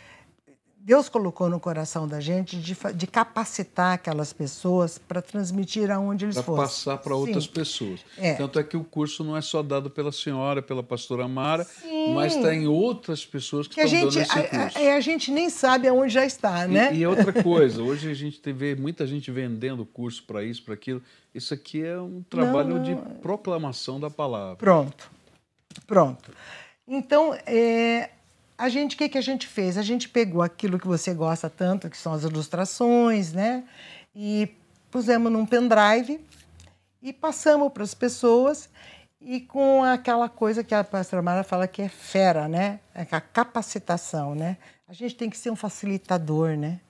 Deus colocou no coração da gente de, de capacitar aquelas pessoas para transmitir aonde eles Para fossem. passar para outras pessoas. É. Tanto é que o curso não é só dado pela senhora, pela pastora Mara, Sim. mas tem outras pessoas que, Que a estão gente, dando esse a, curso. a- a gente nem sabe aonde já está, né? E, e outra coisa, hoje a gente vê muita gente vendendo curso para isso, para aquilo. Isso aqui é um trabalho não. de proclamação da palavra. Pronto, pronto. Então, é, a gente, o que, que a gente fez? A gente pegou aquilo que você gosta tanto, que são as ilustrações, né? E pusemos num pendrive e passamos para as pessoas e com aquela coisa que a pastora Mara fala que é fera, né? É a capacitação, né? A gente tem que ser um facilitador, né?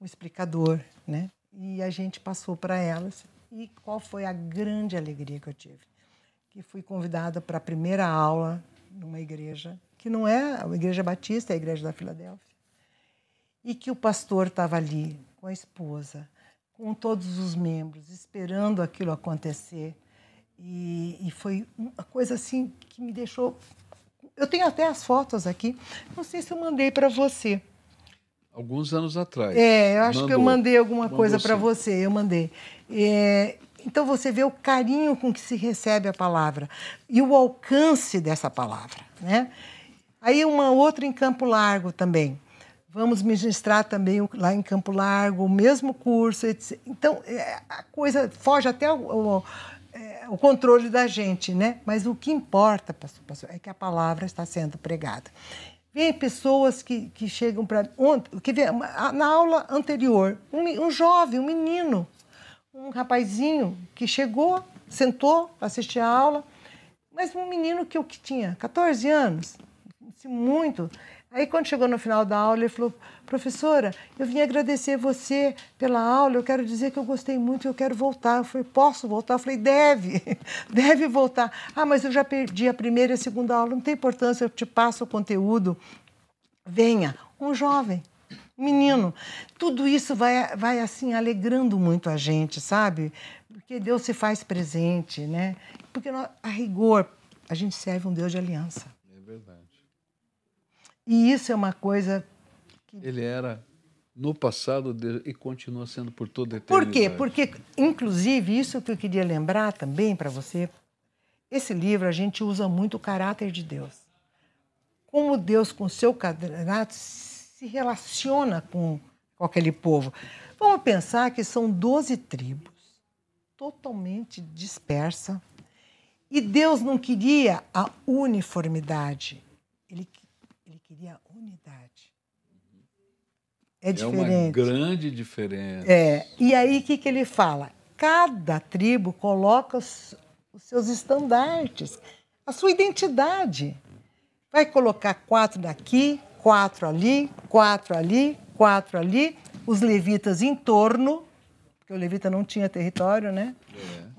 Um explicador, né? E a gente passou para elas. E qual foi a grande alegria que eu tive? Que fui convidada para a primeira aula numa igreja, que não é a Igreja Batista, é a Igreja da Filadélfia. E que o pastor estava ali com a esposa, com todos os membros, esperando aquilo acontecer. E, e foi uma coisa assim que me deixou. Eu tenho até as fotos aqui, não sei se eu mandei para você. Alguns anos atrás. É, eu acho que eu Mandou. mandei alguma Mandou coisa para você, eu mandei. É, então você vê o carinho com que se recebe a palavra e o alcance dessa palavra, né? Aí uma outra em Campo Largo também. Vamos ministrar também lá em Campo Largo o mesmo curso. etc. Então é, a coisa foge até o, o- é, o controle da gente, né? Mas o que importa, pastor, pastor, é que a palavra está sendo pregada. Vem pessoas que, que chegam para. Que na aula anterior, um, um jovem, um menino, um rapazinho que chegou, sentou para assistir a aula, mas um menino que eu que tinha 14 anos, muito. Aí, quando chegou no final da aula, ele falou: Professora, eu vim agradecer você pela aula, eu quero dizer que eu gostei muito, eu quero voltar. Eu falei: Posso voltar? Eu falei: Deve, deve voltar. Ah, mas eu já perdi a primeira e a segunda aula, não tem importância, eu te passo o conteúdo. Venha, um jovem, um menino. Tudo isso vai, vai assim alegrando muito a gente, sabe? Porque Deus se faz presente, né? Porque a rigor a gente serve um Deus de aliança. E isso é uma coisa. Ele era no passado de- e continua sendo por toda a Por eternidade. quê? Porque, inclusive, isso que eu queria lembrar também para você, esse livro a gente usa muito o caráter de Deus. Como Deus, com o seu caráter, se relaciona com, com aquele povo. Vamos pensar que são 12 tribos, totalmente dispersa. E Deus não queria a uniformidade, ele, ele queria unidade. É É diferente. uma grande diferença. É, e aí o que, que ele fala? Cada tribo coloca os, os seus estandartes, a sua identidade. Vai colocar quatro daqui, quatro ali, quatro ali, quatro ali, os levitas em torno, porque o levita não tinha território, né?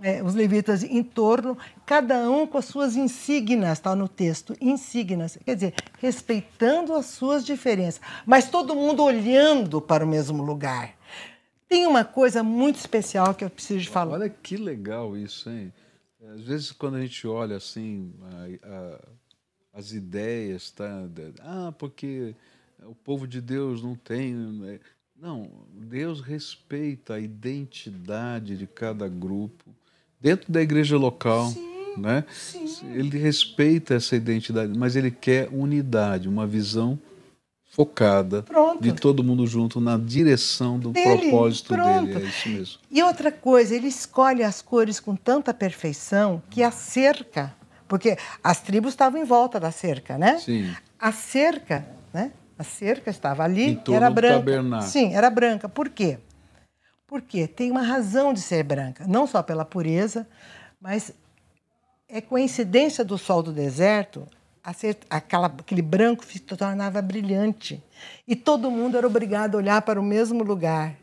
É. É, os levitas em torno, cada um com as suas insígnias, está no texto, insígnias, quer dizer, respeitando as suas diferenças, mas todo mundo olhando para o mesmo lugar. Tem uma coisa muito especial que eu preciso de falar. Olha que legal isso, hein? Às vezes, quando a gente olha assim, a, a, as ideias, tá? Ah, porque o povo de Deus não tem. Não, Deus respeita a identidade de cada grupo dentro da igreja local. Sim, né? Sim. Ele respeita essa identidade, mas ele quer unidade, uma visão focada pronto. de todo mundo junto na direção do dele, propósito pronto. dele. É isso mesmo. E outra coisa, ele escolhe as cores com tanta perfeição que a cerca, porque as tribos estavam em volta da cerca, né? Sim. A cerca, né? A cerca estava ali, era branca. Sim, era branca. Por quê? Porque tem uma razão de ser branca, não só pela pureza, mas é coincidência do sol do deserto aquela, aquele branco se tornava brilhante. E todo mundo era obrigado a olhar para o mesmo lugar.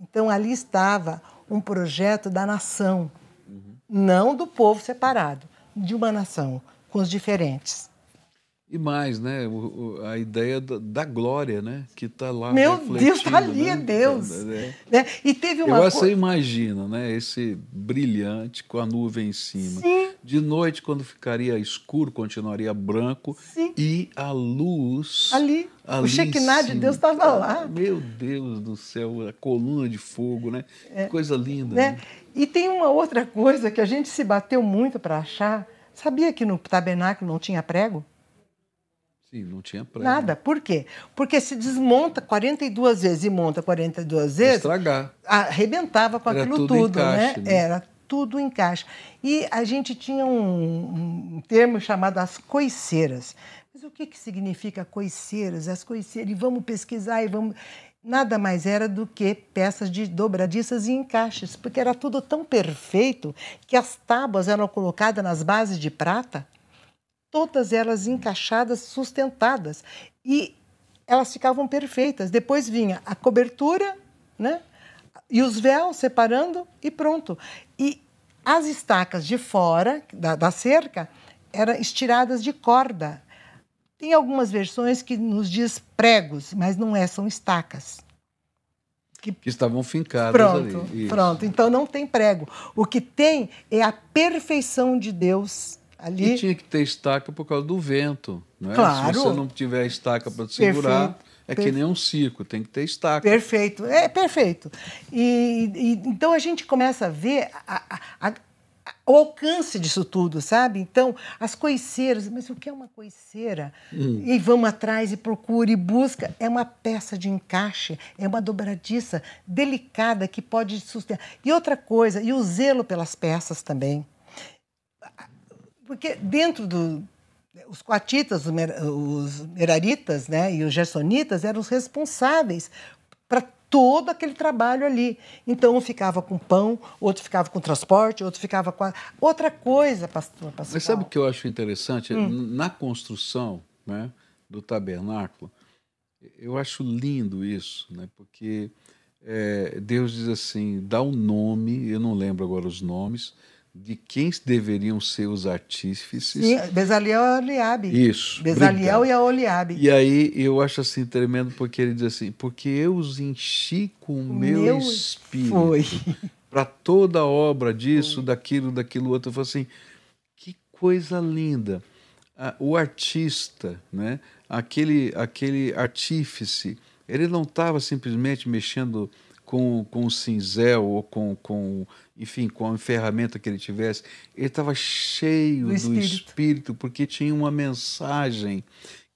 Então ali estava um projeto da nação, uhum. não do povo separado, de uma nação, com os diferentes. E mais, né? O, o, a ideia da, da, glória, né? Que está lá. Meu Deus, está ali, né? é Deus. É. Né? E teve uma Eu, Você imagina, né? Esse brilhante com a nuvem em cima. Sim. De noite, quando ficaria escuro, continuaria branco. Sim. E a luz. Ali. ali o Shekinah de Deus estava lá. Meu Deus do céu, a coluna de fogo, né? É. Coisa linda. Né? né? E tem uma outra coisa que a gente se bateu muito para achar. Sabia que no tabernáculo não tinha prego? Sim, não tinha prego. Nada. Por quê? Porque se desmonta 42 vezes e monta 42 vezes. Estragar. Arrebentava com Era aquilo tudo, tudo né? né? Era tudo em caixa. E a gente tinha um, um termo chamado as coiceiras. Mas o que, que significa coiceiras? As coiceiras, e vamos pesquisar e vamos. Nada mais era do que peças de dobradiças e encaixes, porque era tudo tão perfeito que as tábuas eram colocadas nas bases de prata todas elas encaixadas, sustentadas. E elas ficavam perfeitas. Depois vinha a cobertura, né? E os véus separando e pronto. E as estacas de fora da, da cerca eram estiradas de corda. Tem algumas versões que nos diz pregos, mas não é, são estacas. Que, que estavam fincadas pronto, ali. Pronto, então não tem prego. O que tem é a perfeição de Deus Ali... E tinha que ter estaca por causa do vento. Não é? Claro. Se você não tiver estaca para segurar, perfeito, é que nem um circo, tem que ter estaca. Perfeito, é perfeito. E, e então a gente começa a ver a, a, a, o alcance disso tudo, sabe? Então, as coiceiras, mas o que é uma coiceira? Hum. E vamos atrás e procura e busca. É uma peça de encaixe, é uma dobradiça delicada que pode sustentar. E outra coisa, e o zelo pelas peças também. Porque dentro do. Os coatitas, os meraritas né, e os gersonitas eram os responsáveis para todo aquele trabalho ali. Então, um ficava com pão, outro ficava com transporte, outro ficava com. A... Outra coisa, pastor Pascal. Mas sabe o que eu acho interessante? Hum. Na construção né, do tabernáculo, eu acho lindo isso, né, porque é, Deus diz assim: dá um nome, eu não lembro agora os nomes de quem deveriam ser os artífices. Sim, Bezaliel e Oliabe. Isso. Bezaliel e a Oliabe. E aí eu acho assim tremendo porque ele diz assim, porque eu os enchi com o meu, meu espírito. Foi. Para toda a obra disso, Foi. daquilo, daquilo outro. Eu falo assim, que coisa linda. O artista, né? aquele, aquele artífice, ele não estava simplesmente mexendo com, com o cinzel ou com, com, enfim, com a ferramenta que ele tivesse, ele estava cheio do espírito. do espírito. porque tinha uma mensagem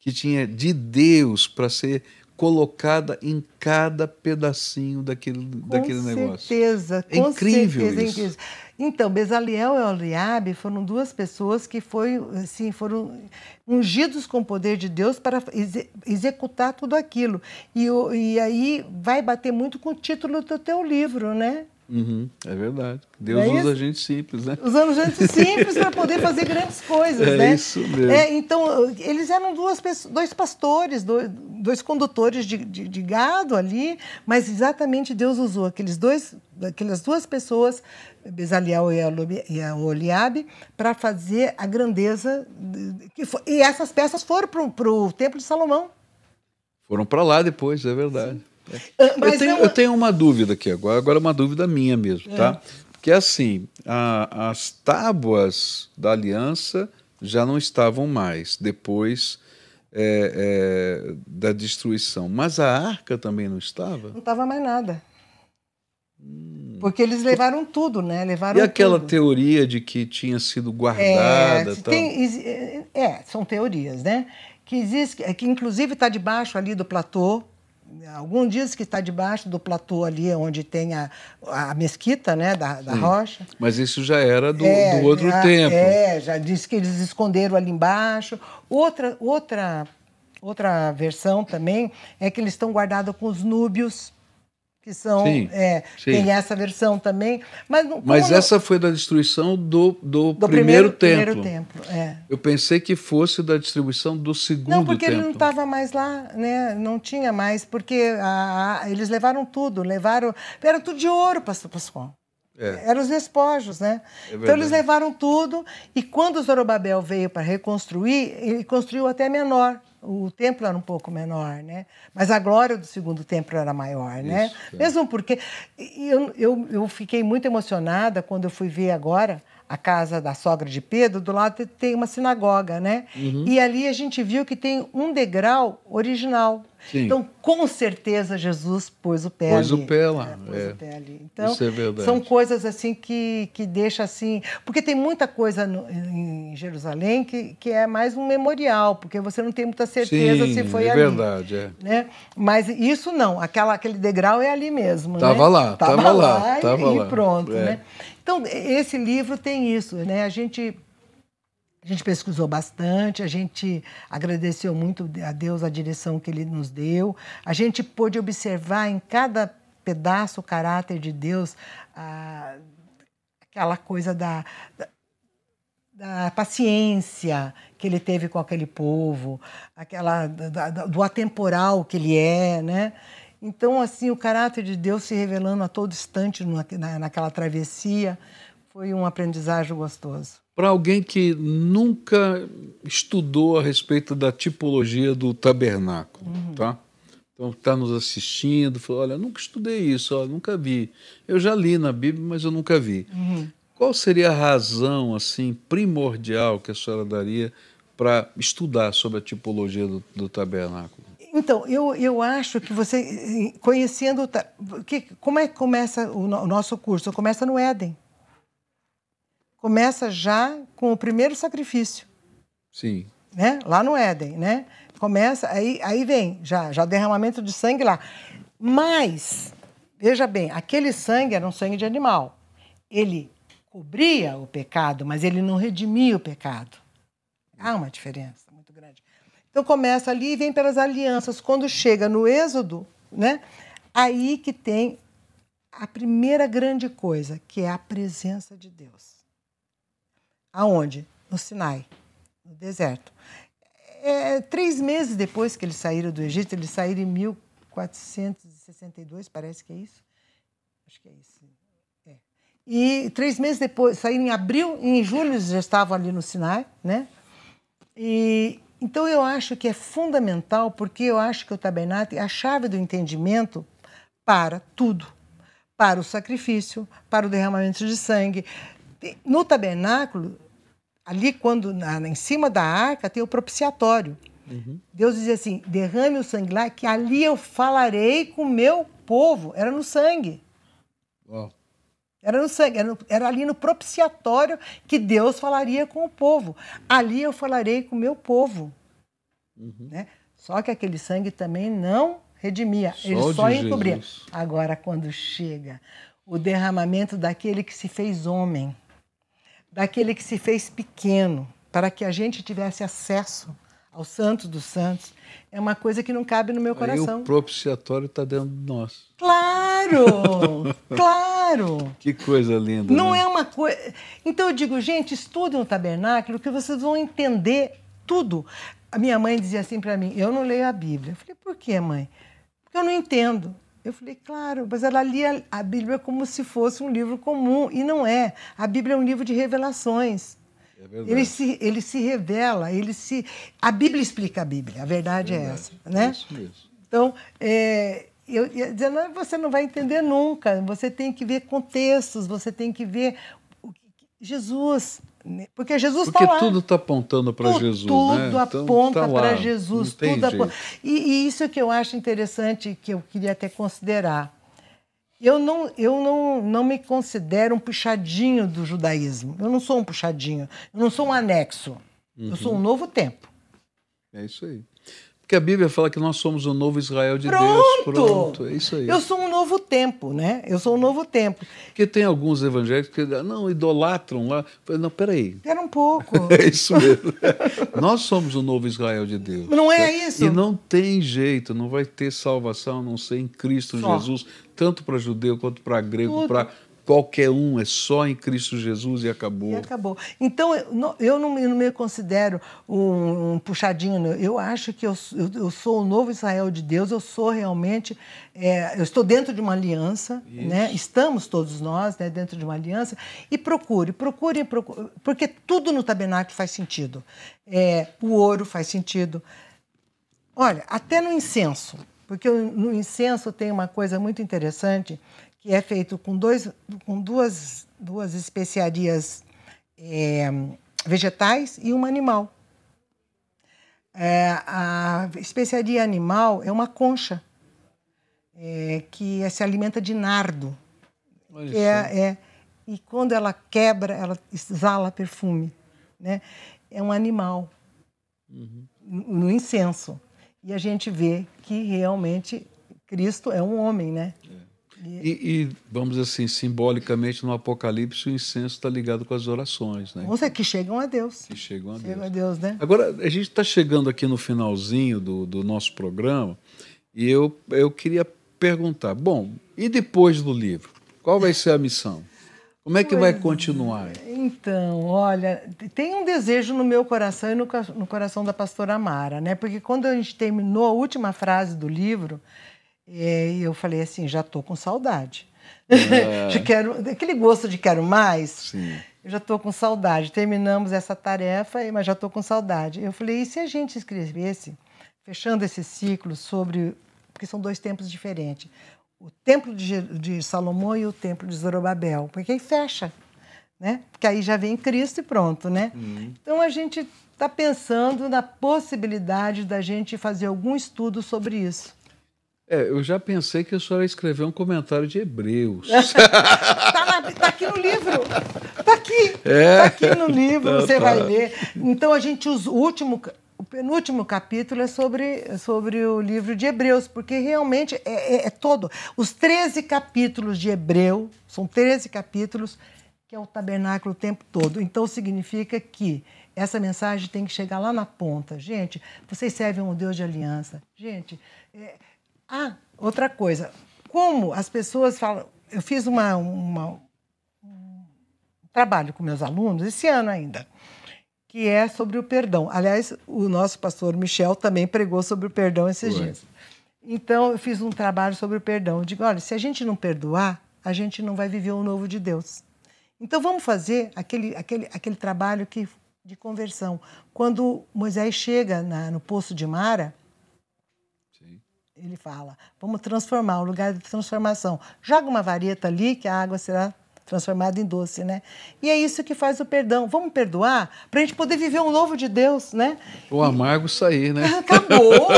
que tinha de Deus para ser colocada em cada pedacinho daquele, com daquele negócio. Certeza, é incrível certeza, isso. incrível. Então, Bezaliel e Oliabe foram duas pessoas que foi, assim, foram ungidos com o poder de Deus para ex executar tudo aquilo. E, e aí vai bater muito com o título do teu livro, né? Uhum, é verdade. Deus é usa gente simples, né? Usando gente simples para poder fazer grandes coisas, é né? Isso mesmo. É, então, eles eram duas, dois pastores, dois, dois condutores de, de, de, gado ali, mas exatamente Deus usou aqueles dois, aquelas duas pessoas, Bezaliel e Oliabe, para fazer a grandeza. Foi, e essas peças foram para o Templo de Salomão. Foram para lá depois, é verdade. Sim. É. Eu, tenho, eu tenho uma dúvida aqui agora, agora é uma dúvida minha mesmo, é. tá? Porque assim, a, as tábuas da aliança já não estavam mais depois é, é, da destruição, mas a arca também não estava? Não estava mais nada. Hum. Porque eles levaram tudo, né? Levaram e aquela tudo. teoria de que tinha sido guardada? É, tem, é, são teorias, né? Que existe, que inclusive está debaixo ali do platô, alguns dias que está debaixo do platô ali, onde tem a, a mesquita né, da, da rocha. Mas isso já era do, é, do outro já, tempo. É, já disse que eles esconderam ali embaixo. Outra, outra, outra versão também é que eles estão guardados com os núbios que são sim, é, sim. tem essa versão também mas mas não... essa foi da destruição do, do, do primeiro, primeiro, templo, primeiro templo é. eu pensei que fosse da distribuição do segundo não porque templo. ele não estava mais lá né não tinha mais porque a, a, eles levaram tudo levaram era tudo de ouro pastor Pascoal é. Eram os despojos, né? É então eles levaram tudo e quando Zorobabel veio para reconstruir, ele construiu até menor o templo era um pouco menor, né? Mas a glória do segundo templo era maior, né? Isso, é. Mesmo porque eu, eu, eu fiquei muito emocionada quando eu fui ver agora a casa da sogra de Pedro, do lado tem uma sinagoga, né? Uhum. E ali a gente viu que tem um degrau original. Sim. Então, com certeza, Jesus pôs o pé pôs ali. O pé lá. É, pôs é. o pé ali. Então, Isso é verdade. são coisas assim que, que deixa assim... Porque tem muita coisa no, em Jerusalém que, que é mais um memorial, porque você não tem muita certeza Sim, se foi é ali. É verdade, é. Né? Mas isso não, aquela, aquele degrau é ali mesmo, Tava né? lá, tava, tava lá, lá. Tava e, lá. E pronto, é. né? Então, esse livro tem isso, né? A gente a gente pesquisou bastante, a gente agradeceu muito a Deus a direção que Ele nos deu. A gente pôde observar em cada pedaço o caráter de Deus, a, aquela coisa da, da, da, paciência que Ele teve com aquele povo, aquela da, do atemporal que Ele é, né? Então, assim, o caráter de Deus se revelando a todo instante na, naquela travessia foi um aprendizagem gostoso. Para alguém que nunca estudou a respeito da tipologia do tabernáculo, uhum. tá? Então, está nos assistindo, falou, olha, nunca estudei isso, ó, nunca vi. Eu já li na Bíblia, mas eu nunca vi. Uhum. Qual seria a razão, assim, primordial que a senhora daria para estudar sobre a tipologia do, do tabernáculo? Então, eu, eu acho que você, conhecendo. Que, como é que começa o, o nosso curso? Começa no Éden. Começa já com o primeiro sacrifício. Sim. Né? Lá no Éden, né? Começa, aí, aí vem já, já derramamento de sangue lá. Mas, veja bem, aquele sangue era um sangue de animal. Ele cobria o pecado, mas ele não redimia o pecado. Há uma diferença muito grande. Então começa ali e vem pelas alianças. Quando chega no Êxodo, né? Aí que tem a primeira grande coisa, que é a presença de Deus. Aonde? No Sinai, no deserto. É, três meses depois que eles saíram do Egito, eles saíram em 1462, parece que é isso. Acho que é isso. É. E três meses depois, saíram em abril, em julho eles já estavam ali no Sinai, né? E, então, eu acho que é fundamental, porque eu acho que o tabernáculo é a chave do entendimento para tudo. Para o sacrifício, para o derramamento de sangue. No tabernáculo, ali quando na, em cima da arca tem o propiciatório. Uhum. Deus dizia assim: derrame o sangue lá, que ali eu falarei com o meu povo. Era no sangue. Uau. Era no sangue, era, no, era, ali no propiciatório que Deus falaria com o povo. Ali eu falarei com o meu povo. Uhum. Né? Só que aquele sangue também não redimia, só ele só encobria. Jesus. Agora, quando chega o derramamento daquele que se fez homem, daquele que se fez pequeno, para que a gente tivesse acesso ao Santo dos Santos, é uma coisa que não cabe no meu coração. Aí o propiciatório está dentro de nós. Claro! claro! Que coisa linda. Não né? é uma coisa. Então eu digo, gente, estudem o tabernáculo que vocês vão entender tudo. A minha mãe dizia assim para mim: eu não leio a Bíblia. Eu falei, por quê, mãe? Porque eu não entendo. Eu falei, claro, mas ela lia a Bíblia como se fosse um livro comum, e não é. A Bíblia é um livro de revelações. É ele, se, ele se revela, ele se. A Bíblia explica a Bíblia, a verdade é, é essa. Né? É isso mesmo. Então, é, eu ia dizer, não, você não vai entender nunca, você tem que ver contextos, você tem que ver Jesus. Né? Porque Jesus está lá. Porque tudo está apontando para Jesus. Tudo né? Então, aponta então, tá para Jesus. tudo aponta. E, e, isso que eu acho interessante, que eu queria até considerar. Eu não, eu não, não me considero um puxadinho do judaísmo. Eu não sou um puxadinho. Eu não sou um anexo. Uhum. Eu sou um novo tempo. É isso aí. Porque a Bíblia fala que nós somos o novo Israel de Pronto. Deus. Pronto! É isso aí. Eu sou um novo tempo, né? Eu sou um novo tempo. Porque tem alguns evangélicos que não idolatram lá. Não, peraí. Espera um pouco. é isso mesmo. nós somos o novo Israel de Deus. Não é isso? E não tem jeito, não vai ter salvação a não ser em Cristo Só. Jesus, tanto para judeu quanto para grego, para qualquer um, é só em Cristo Jesus e acabou. E acabou. Então, eu não, eu não me considero um, um puxadinho, eu acho que eu, eu, eu, sou o novo Israel de Deus, eu sou realmente, é, eu estou dentro de uma aliança, né? estamos todos nós né, dentro de uma aliança, e procure, procure, procure porque tudo no tabernáculo faz sentido. É, o ouro faz sentido. Olha, até no incenso, porque no incenso tem uma coisa muito interessante, que é feito com, dois, com duas, duas especiarias é, vegetais e uma animal. É, a especiaria animal é uma concha é, que se alimenta de nardo. É, é, e quando ela quebra, ela exala perfume. Né? É um animal uhum. no incenso. E a gente vê que realmente Cristo é um homem, né? E, e, vamos assim, simbolicamente no Apocalipse, o incenso está ligado com as orações, né? Nossa, que chegam a Deus. Que chegam a chegam Deus. a Deus, né? Agora, a gente está chegando aqui no finalzinho do, do nosso programa e eu, eu queria perguntar: bom, e depois do livro? Qual vai ser a missão? Como é que pois, vai continuar? Então, olha, tem um desejo no meu coração e no, no coração da pastora Mara, né? Porque quando a gente terminou a última frase do livro, e eu falei assim, já estou com saudade. É. já quero, aquele gosto de quero mais. Sim. Eu já estou com saudade. Terminamos essa tarefa, mas já estou com saudade. Eu falei, e se a gente escrevesse, fechando esse ciclo sobre. Porque são dois tempos diferentes. O templo de, de Salomão e o templo de Zorobabel. Porque aí fecha. Né? Porque aí já vem Cristo e pronto, né? Uhum. Então a gente está pensando na possibilidade da gente fazer algum estudo sobre isso. É, eu já pensei que a senhora ia escrever um comentário de Hebreus. Está tá aqui no livro. Está aqui. É. Tá aqui no livro, tá, você tá. vai ler. Então a gente usa o último. O penúltimo capítulo é sobre, sobre o livro de Hebreus, porque realmente é, é, é todo. Os 13 capítulos de Hebreu, são 13 capítulos, que é o tabernáculo o tempo todo. Então significa que essa mensagem tem que chegar lá na ponta. Gente, vocês servem um Deus de aliança. Gente, é, ah, outra coisa. Como as pessoas falam. Eu fiz uma, uma, um trabalho com meus alunos, esse ano ainda, que é sobre o perdão. Aliás, o nosso pastor Michel também pregou sobre o perdão esses Ué. dias. Então, eu fiz um trabalho sobre o perdão. Eu digo: olha, se a gente não perdoar, a gente não vai viver o novo de Deus. Então, vamos fazer aquele, aquele, aquele trabalho que, de conversão. Quando Moisés chega na, no poço de Mara, ele fala, vamos transformar, um lugar de transformação. Joga uma vareta ali que a água será transformada em doce, né? E é isso que faz o perdão. Vamos perdoar para a gente poder viver um novo de Deus, né? O amargo sair, né? Acabou!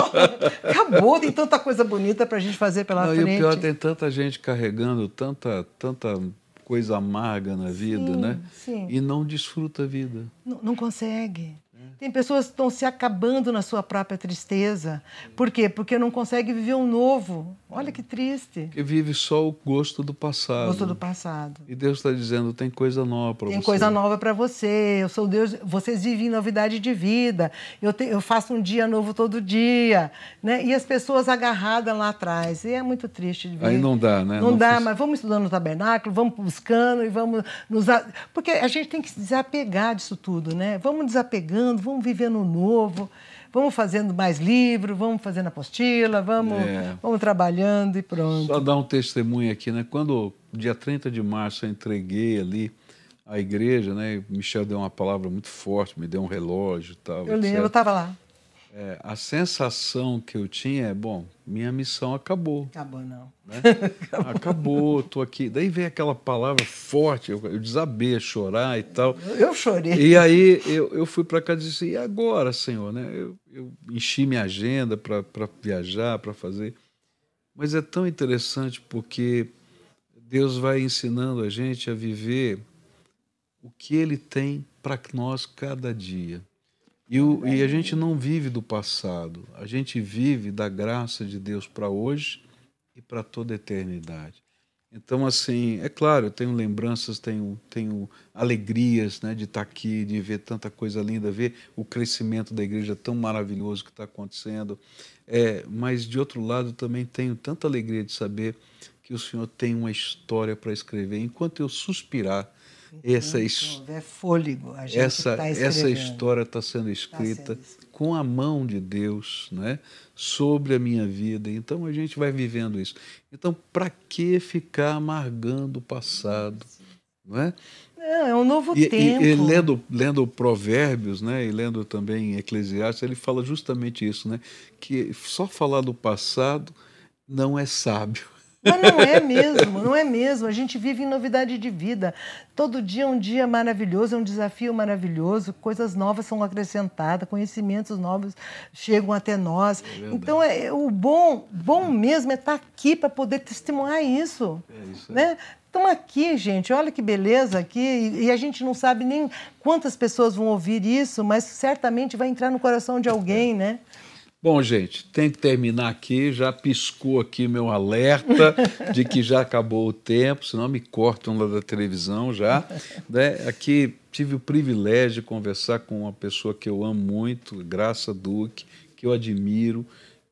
Acabou! Tem tanta coisa bonita para a gente fazer pela não, frente. E o pior, tem tanta gente carregando tanta, tanta coisa amarga na vida, sim, né? Sim. E não desfruta a vida. Não, não consegue. Tem pessoas que estão se acabando na sua própria tristeza. Por quê? Porque não consegue viver um novo. Olha que triste. Que vive só o gosto do passado. Gosto do passado. E Deus está dizendo: tem coisa nova para você. Tem coisa nova para você. Eu sou Deus. Vocês vivem novidade de vida. Eu, te, eu faço um dia novo todo dia. Né? E as pessoas agarradas lá atrás. E é muito triste de ver. Aí não dá, né? Não, não dá, mas vamos estudando no tabernáculo, vamos buscando e vamos nos. Porque a gente tem que se desapegar disso tudo, né? Vamos desapegando vamos vivendo novo, vamos fazendo mais livro, vamos fazendo apostila, vamos, é. vamos trabalhando e pronto. Só dar um testemunho aqui, né? Quando, dia 30 de março, eu entreguei ali a igreja, né? O Michel deu uma palavra muito forte, me deu um relógio e tal. Eu lembro, eu estava lá. É, a sensação que eu tinha é, bom, minha missão acabou. Acabou, não. Né? acabou, estou aqui. Daí vem aquela palavra forte, eu, eu desabei a chorar e tal. Eu chorei. E aí eu, eu fui para casa e disse, e agora, Senhor? Né? Eu, eu enchi minha agenda para viajar, para fazer. Mas é tão interessante porque Deus vai ensinando a gente a viver o que Ele tem para nós cada dia. E, o, e a gente não vive do passado, a gente vive da graça de Deus para hoje e para toda a eternidade. Então, assim, é claro, eu tenho lembranças, tenho, tenho alegrias né, de estar tá aqui, de ver tanta coisa linda, ver o crescimento da igreja tão maravilhoso que está acontecendo. É, mas, de outro lado, também tenho tanta alegria de saber que o Senhor tem uma história para escrever. Enquanto eu suspirar, essa, é fôlego, essa, tá essa história está sendo escrita tá sendo com a mão de Deus né, sobre a minha vida. Então a gente vai vivendo isso. Então, para que ficar amargando o passado? Não é? Não, é um novo e, tempo. E, e, lendo, lendo Provérbios, né, e lendo também Eclesiastes, ele fala justamente isso, né, que só falar do passado não é sábio. Mas não é mesmo, não é mesmo. A gente vive em novidade de vida. Todo dia é um dia maravilhoso, é um desafio maravilhoso, coisas novas são acrescentadas, conhecimentos novos chegam até nós. É então, é, o bom, bom mesmo é estar aqui para poder testemunhar isso. É isso. Né? Estão aqui, gente, olha que beleza aqui, e a gente não sabe nem quantas pessoas vão ouvir isso, mas certamente vai entrar no coração de alguém, né? Bom, gente, tem que terminar aqui. Já piscou aqui meu alerta de que já acabou o tempo, senão me cortam lá da televisão já. Né? Aqui tive o privilégio de conversar com uma pessoa que eu amo muito, Graça Duque, que eu admiro,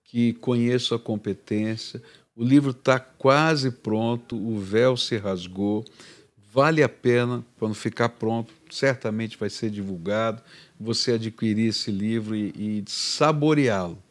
que conheço a competência. O livro está quase pronto, o véu se rasgou. Vale a pena, quando ficar pronto, certamente vai ser divulgado, você adquirir esse livro e, e saboreá-lo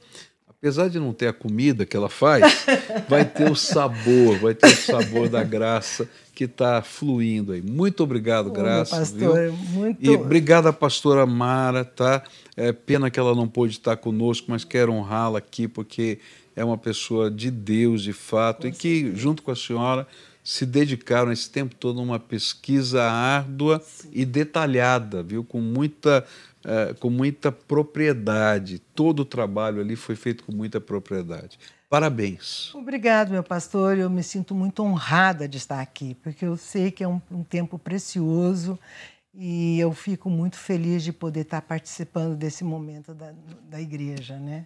apesar de não ter a comida que ela faz, vai ter o sabor, vai ter o sabor da graça que está fluindo aí. Muito obrigado, Graça. Pastor, viu? Muito... E obrigado à pastora Mara, tá? É pena que ela não pôde estar conosco, mas quero honrá-la aqui, porque é uma pessoa de Deus, de fato, com e que, junto com a senhora, se dedicaram esse tempo todo a uma pesquisa árdua Sim. e detalhada, viu? Com muita é, com muita propriedade. Todo o trabalho ali foi feito com muita propriedade. Parabéns. Obrigado, meu pastor. Eu me sinto muito honrada de estar aqui, porque eu sei que é um, um tempo precioso e eu fico muito feliz de poder estar participando desse momento da, da igreja, né?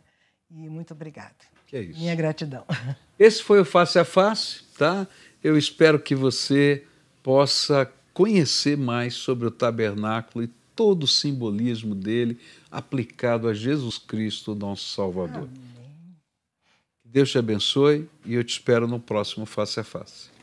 E muito obrigado. Que é isso. Minha gratidão. Esse foi o Face a Face, tá? Eu espero que você possa conhecer mais sobre o tabernáculo e todo o simbolismo dele aplicado a Jesus Cristo, nosso Salvador. Amém. Deus te abençoe e eu te espero no próximo Face a Face.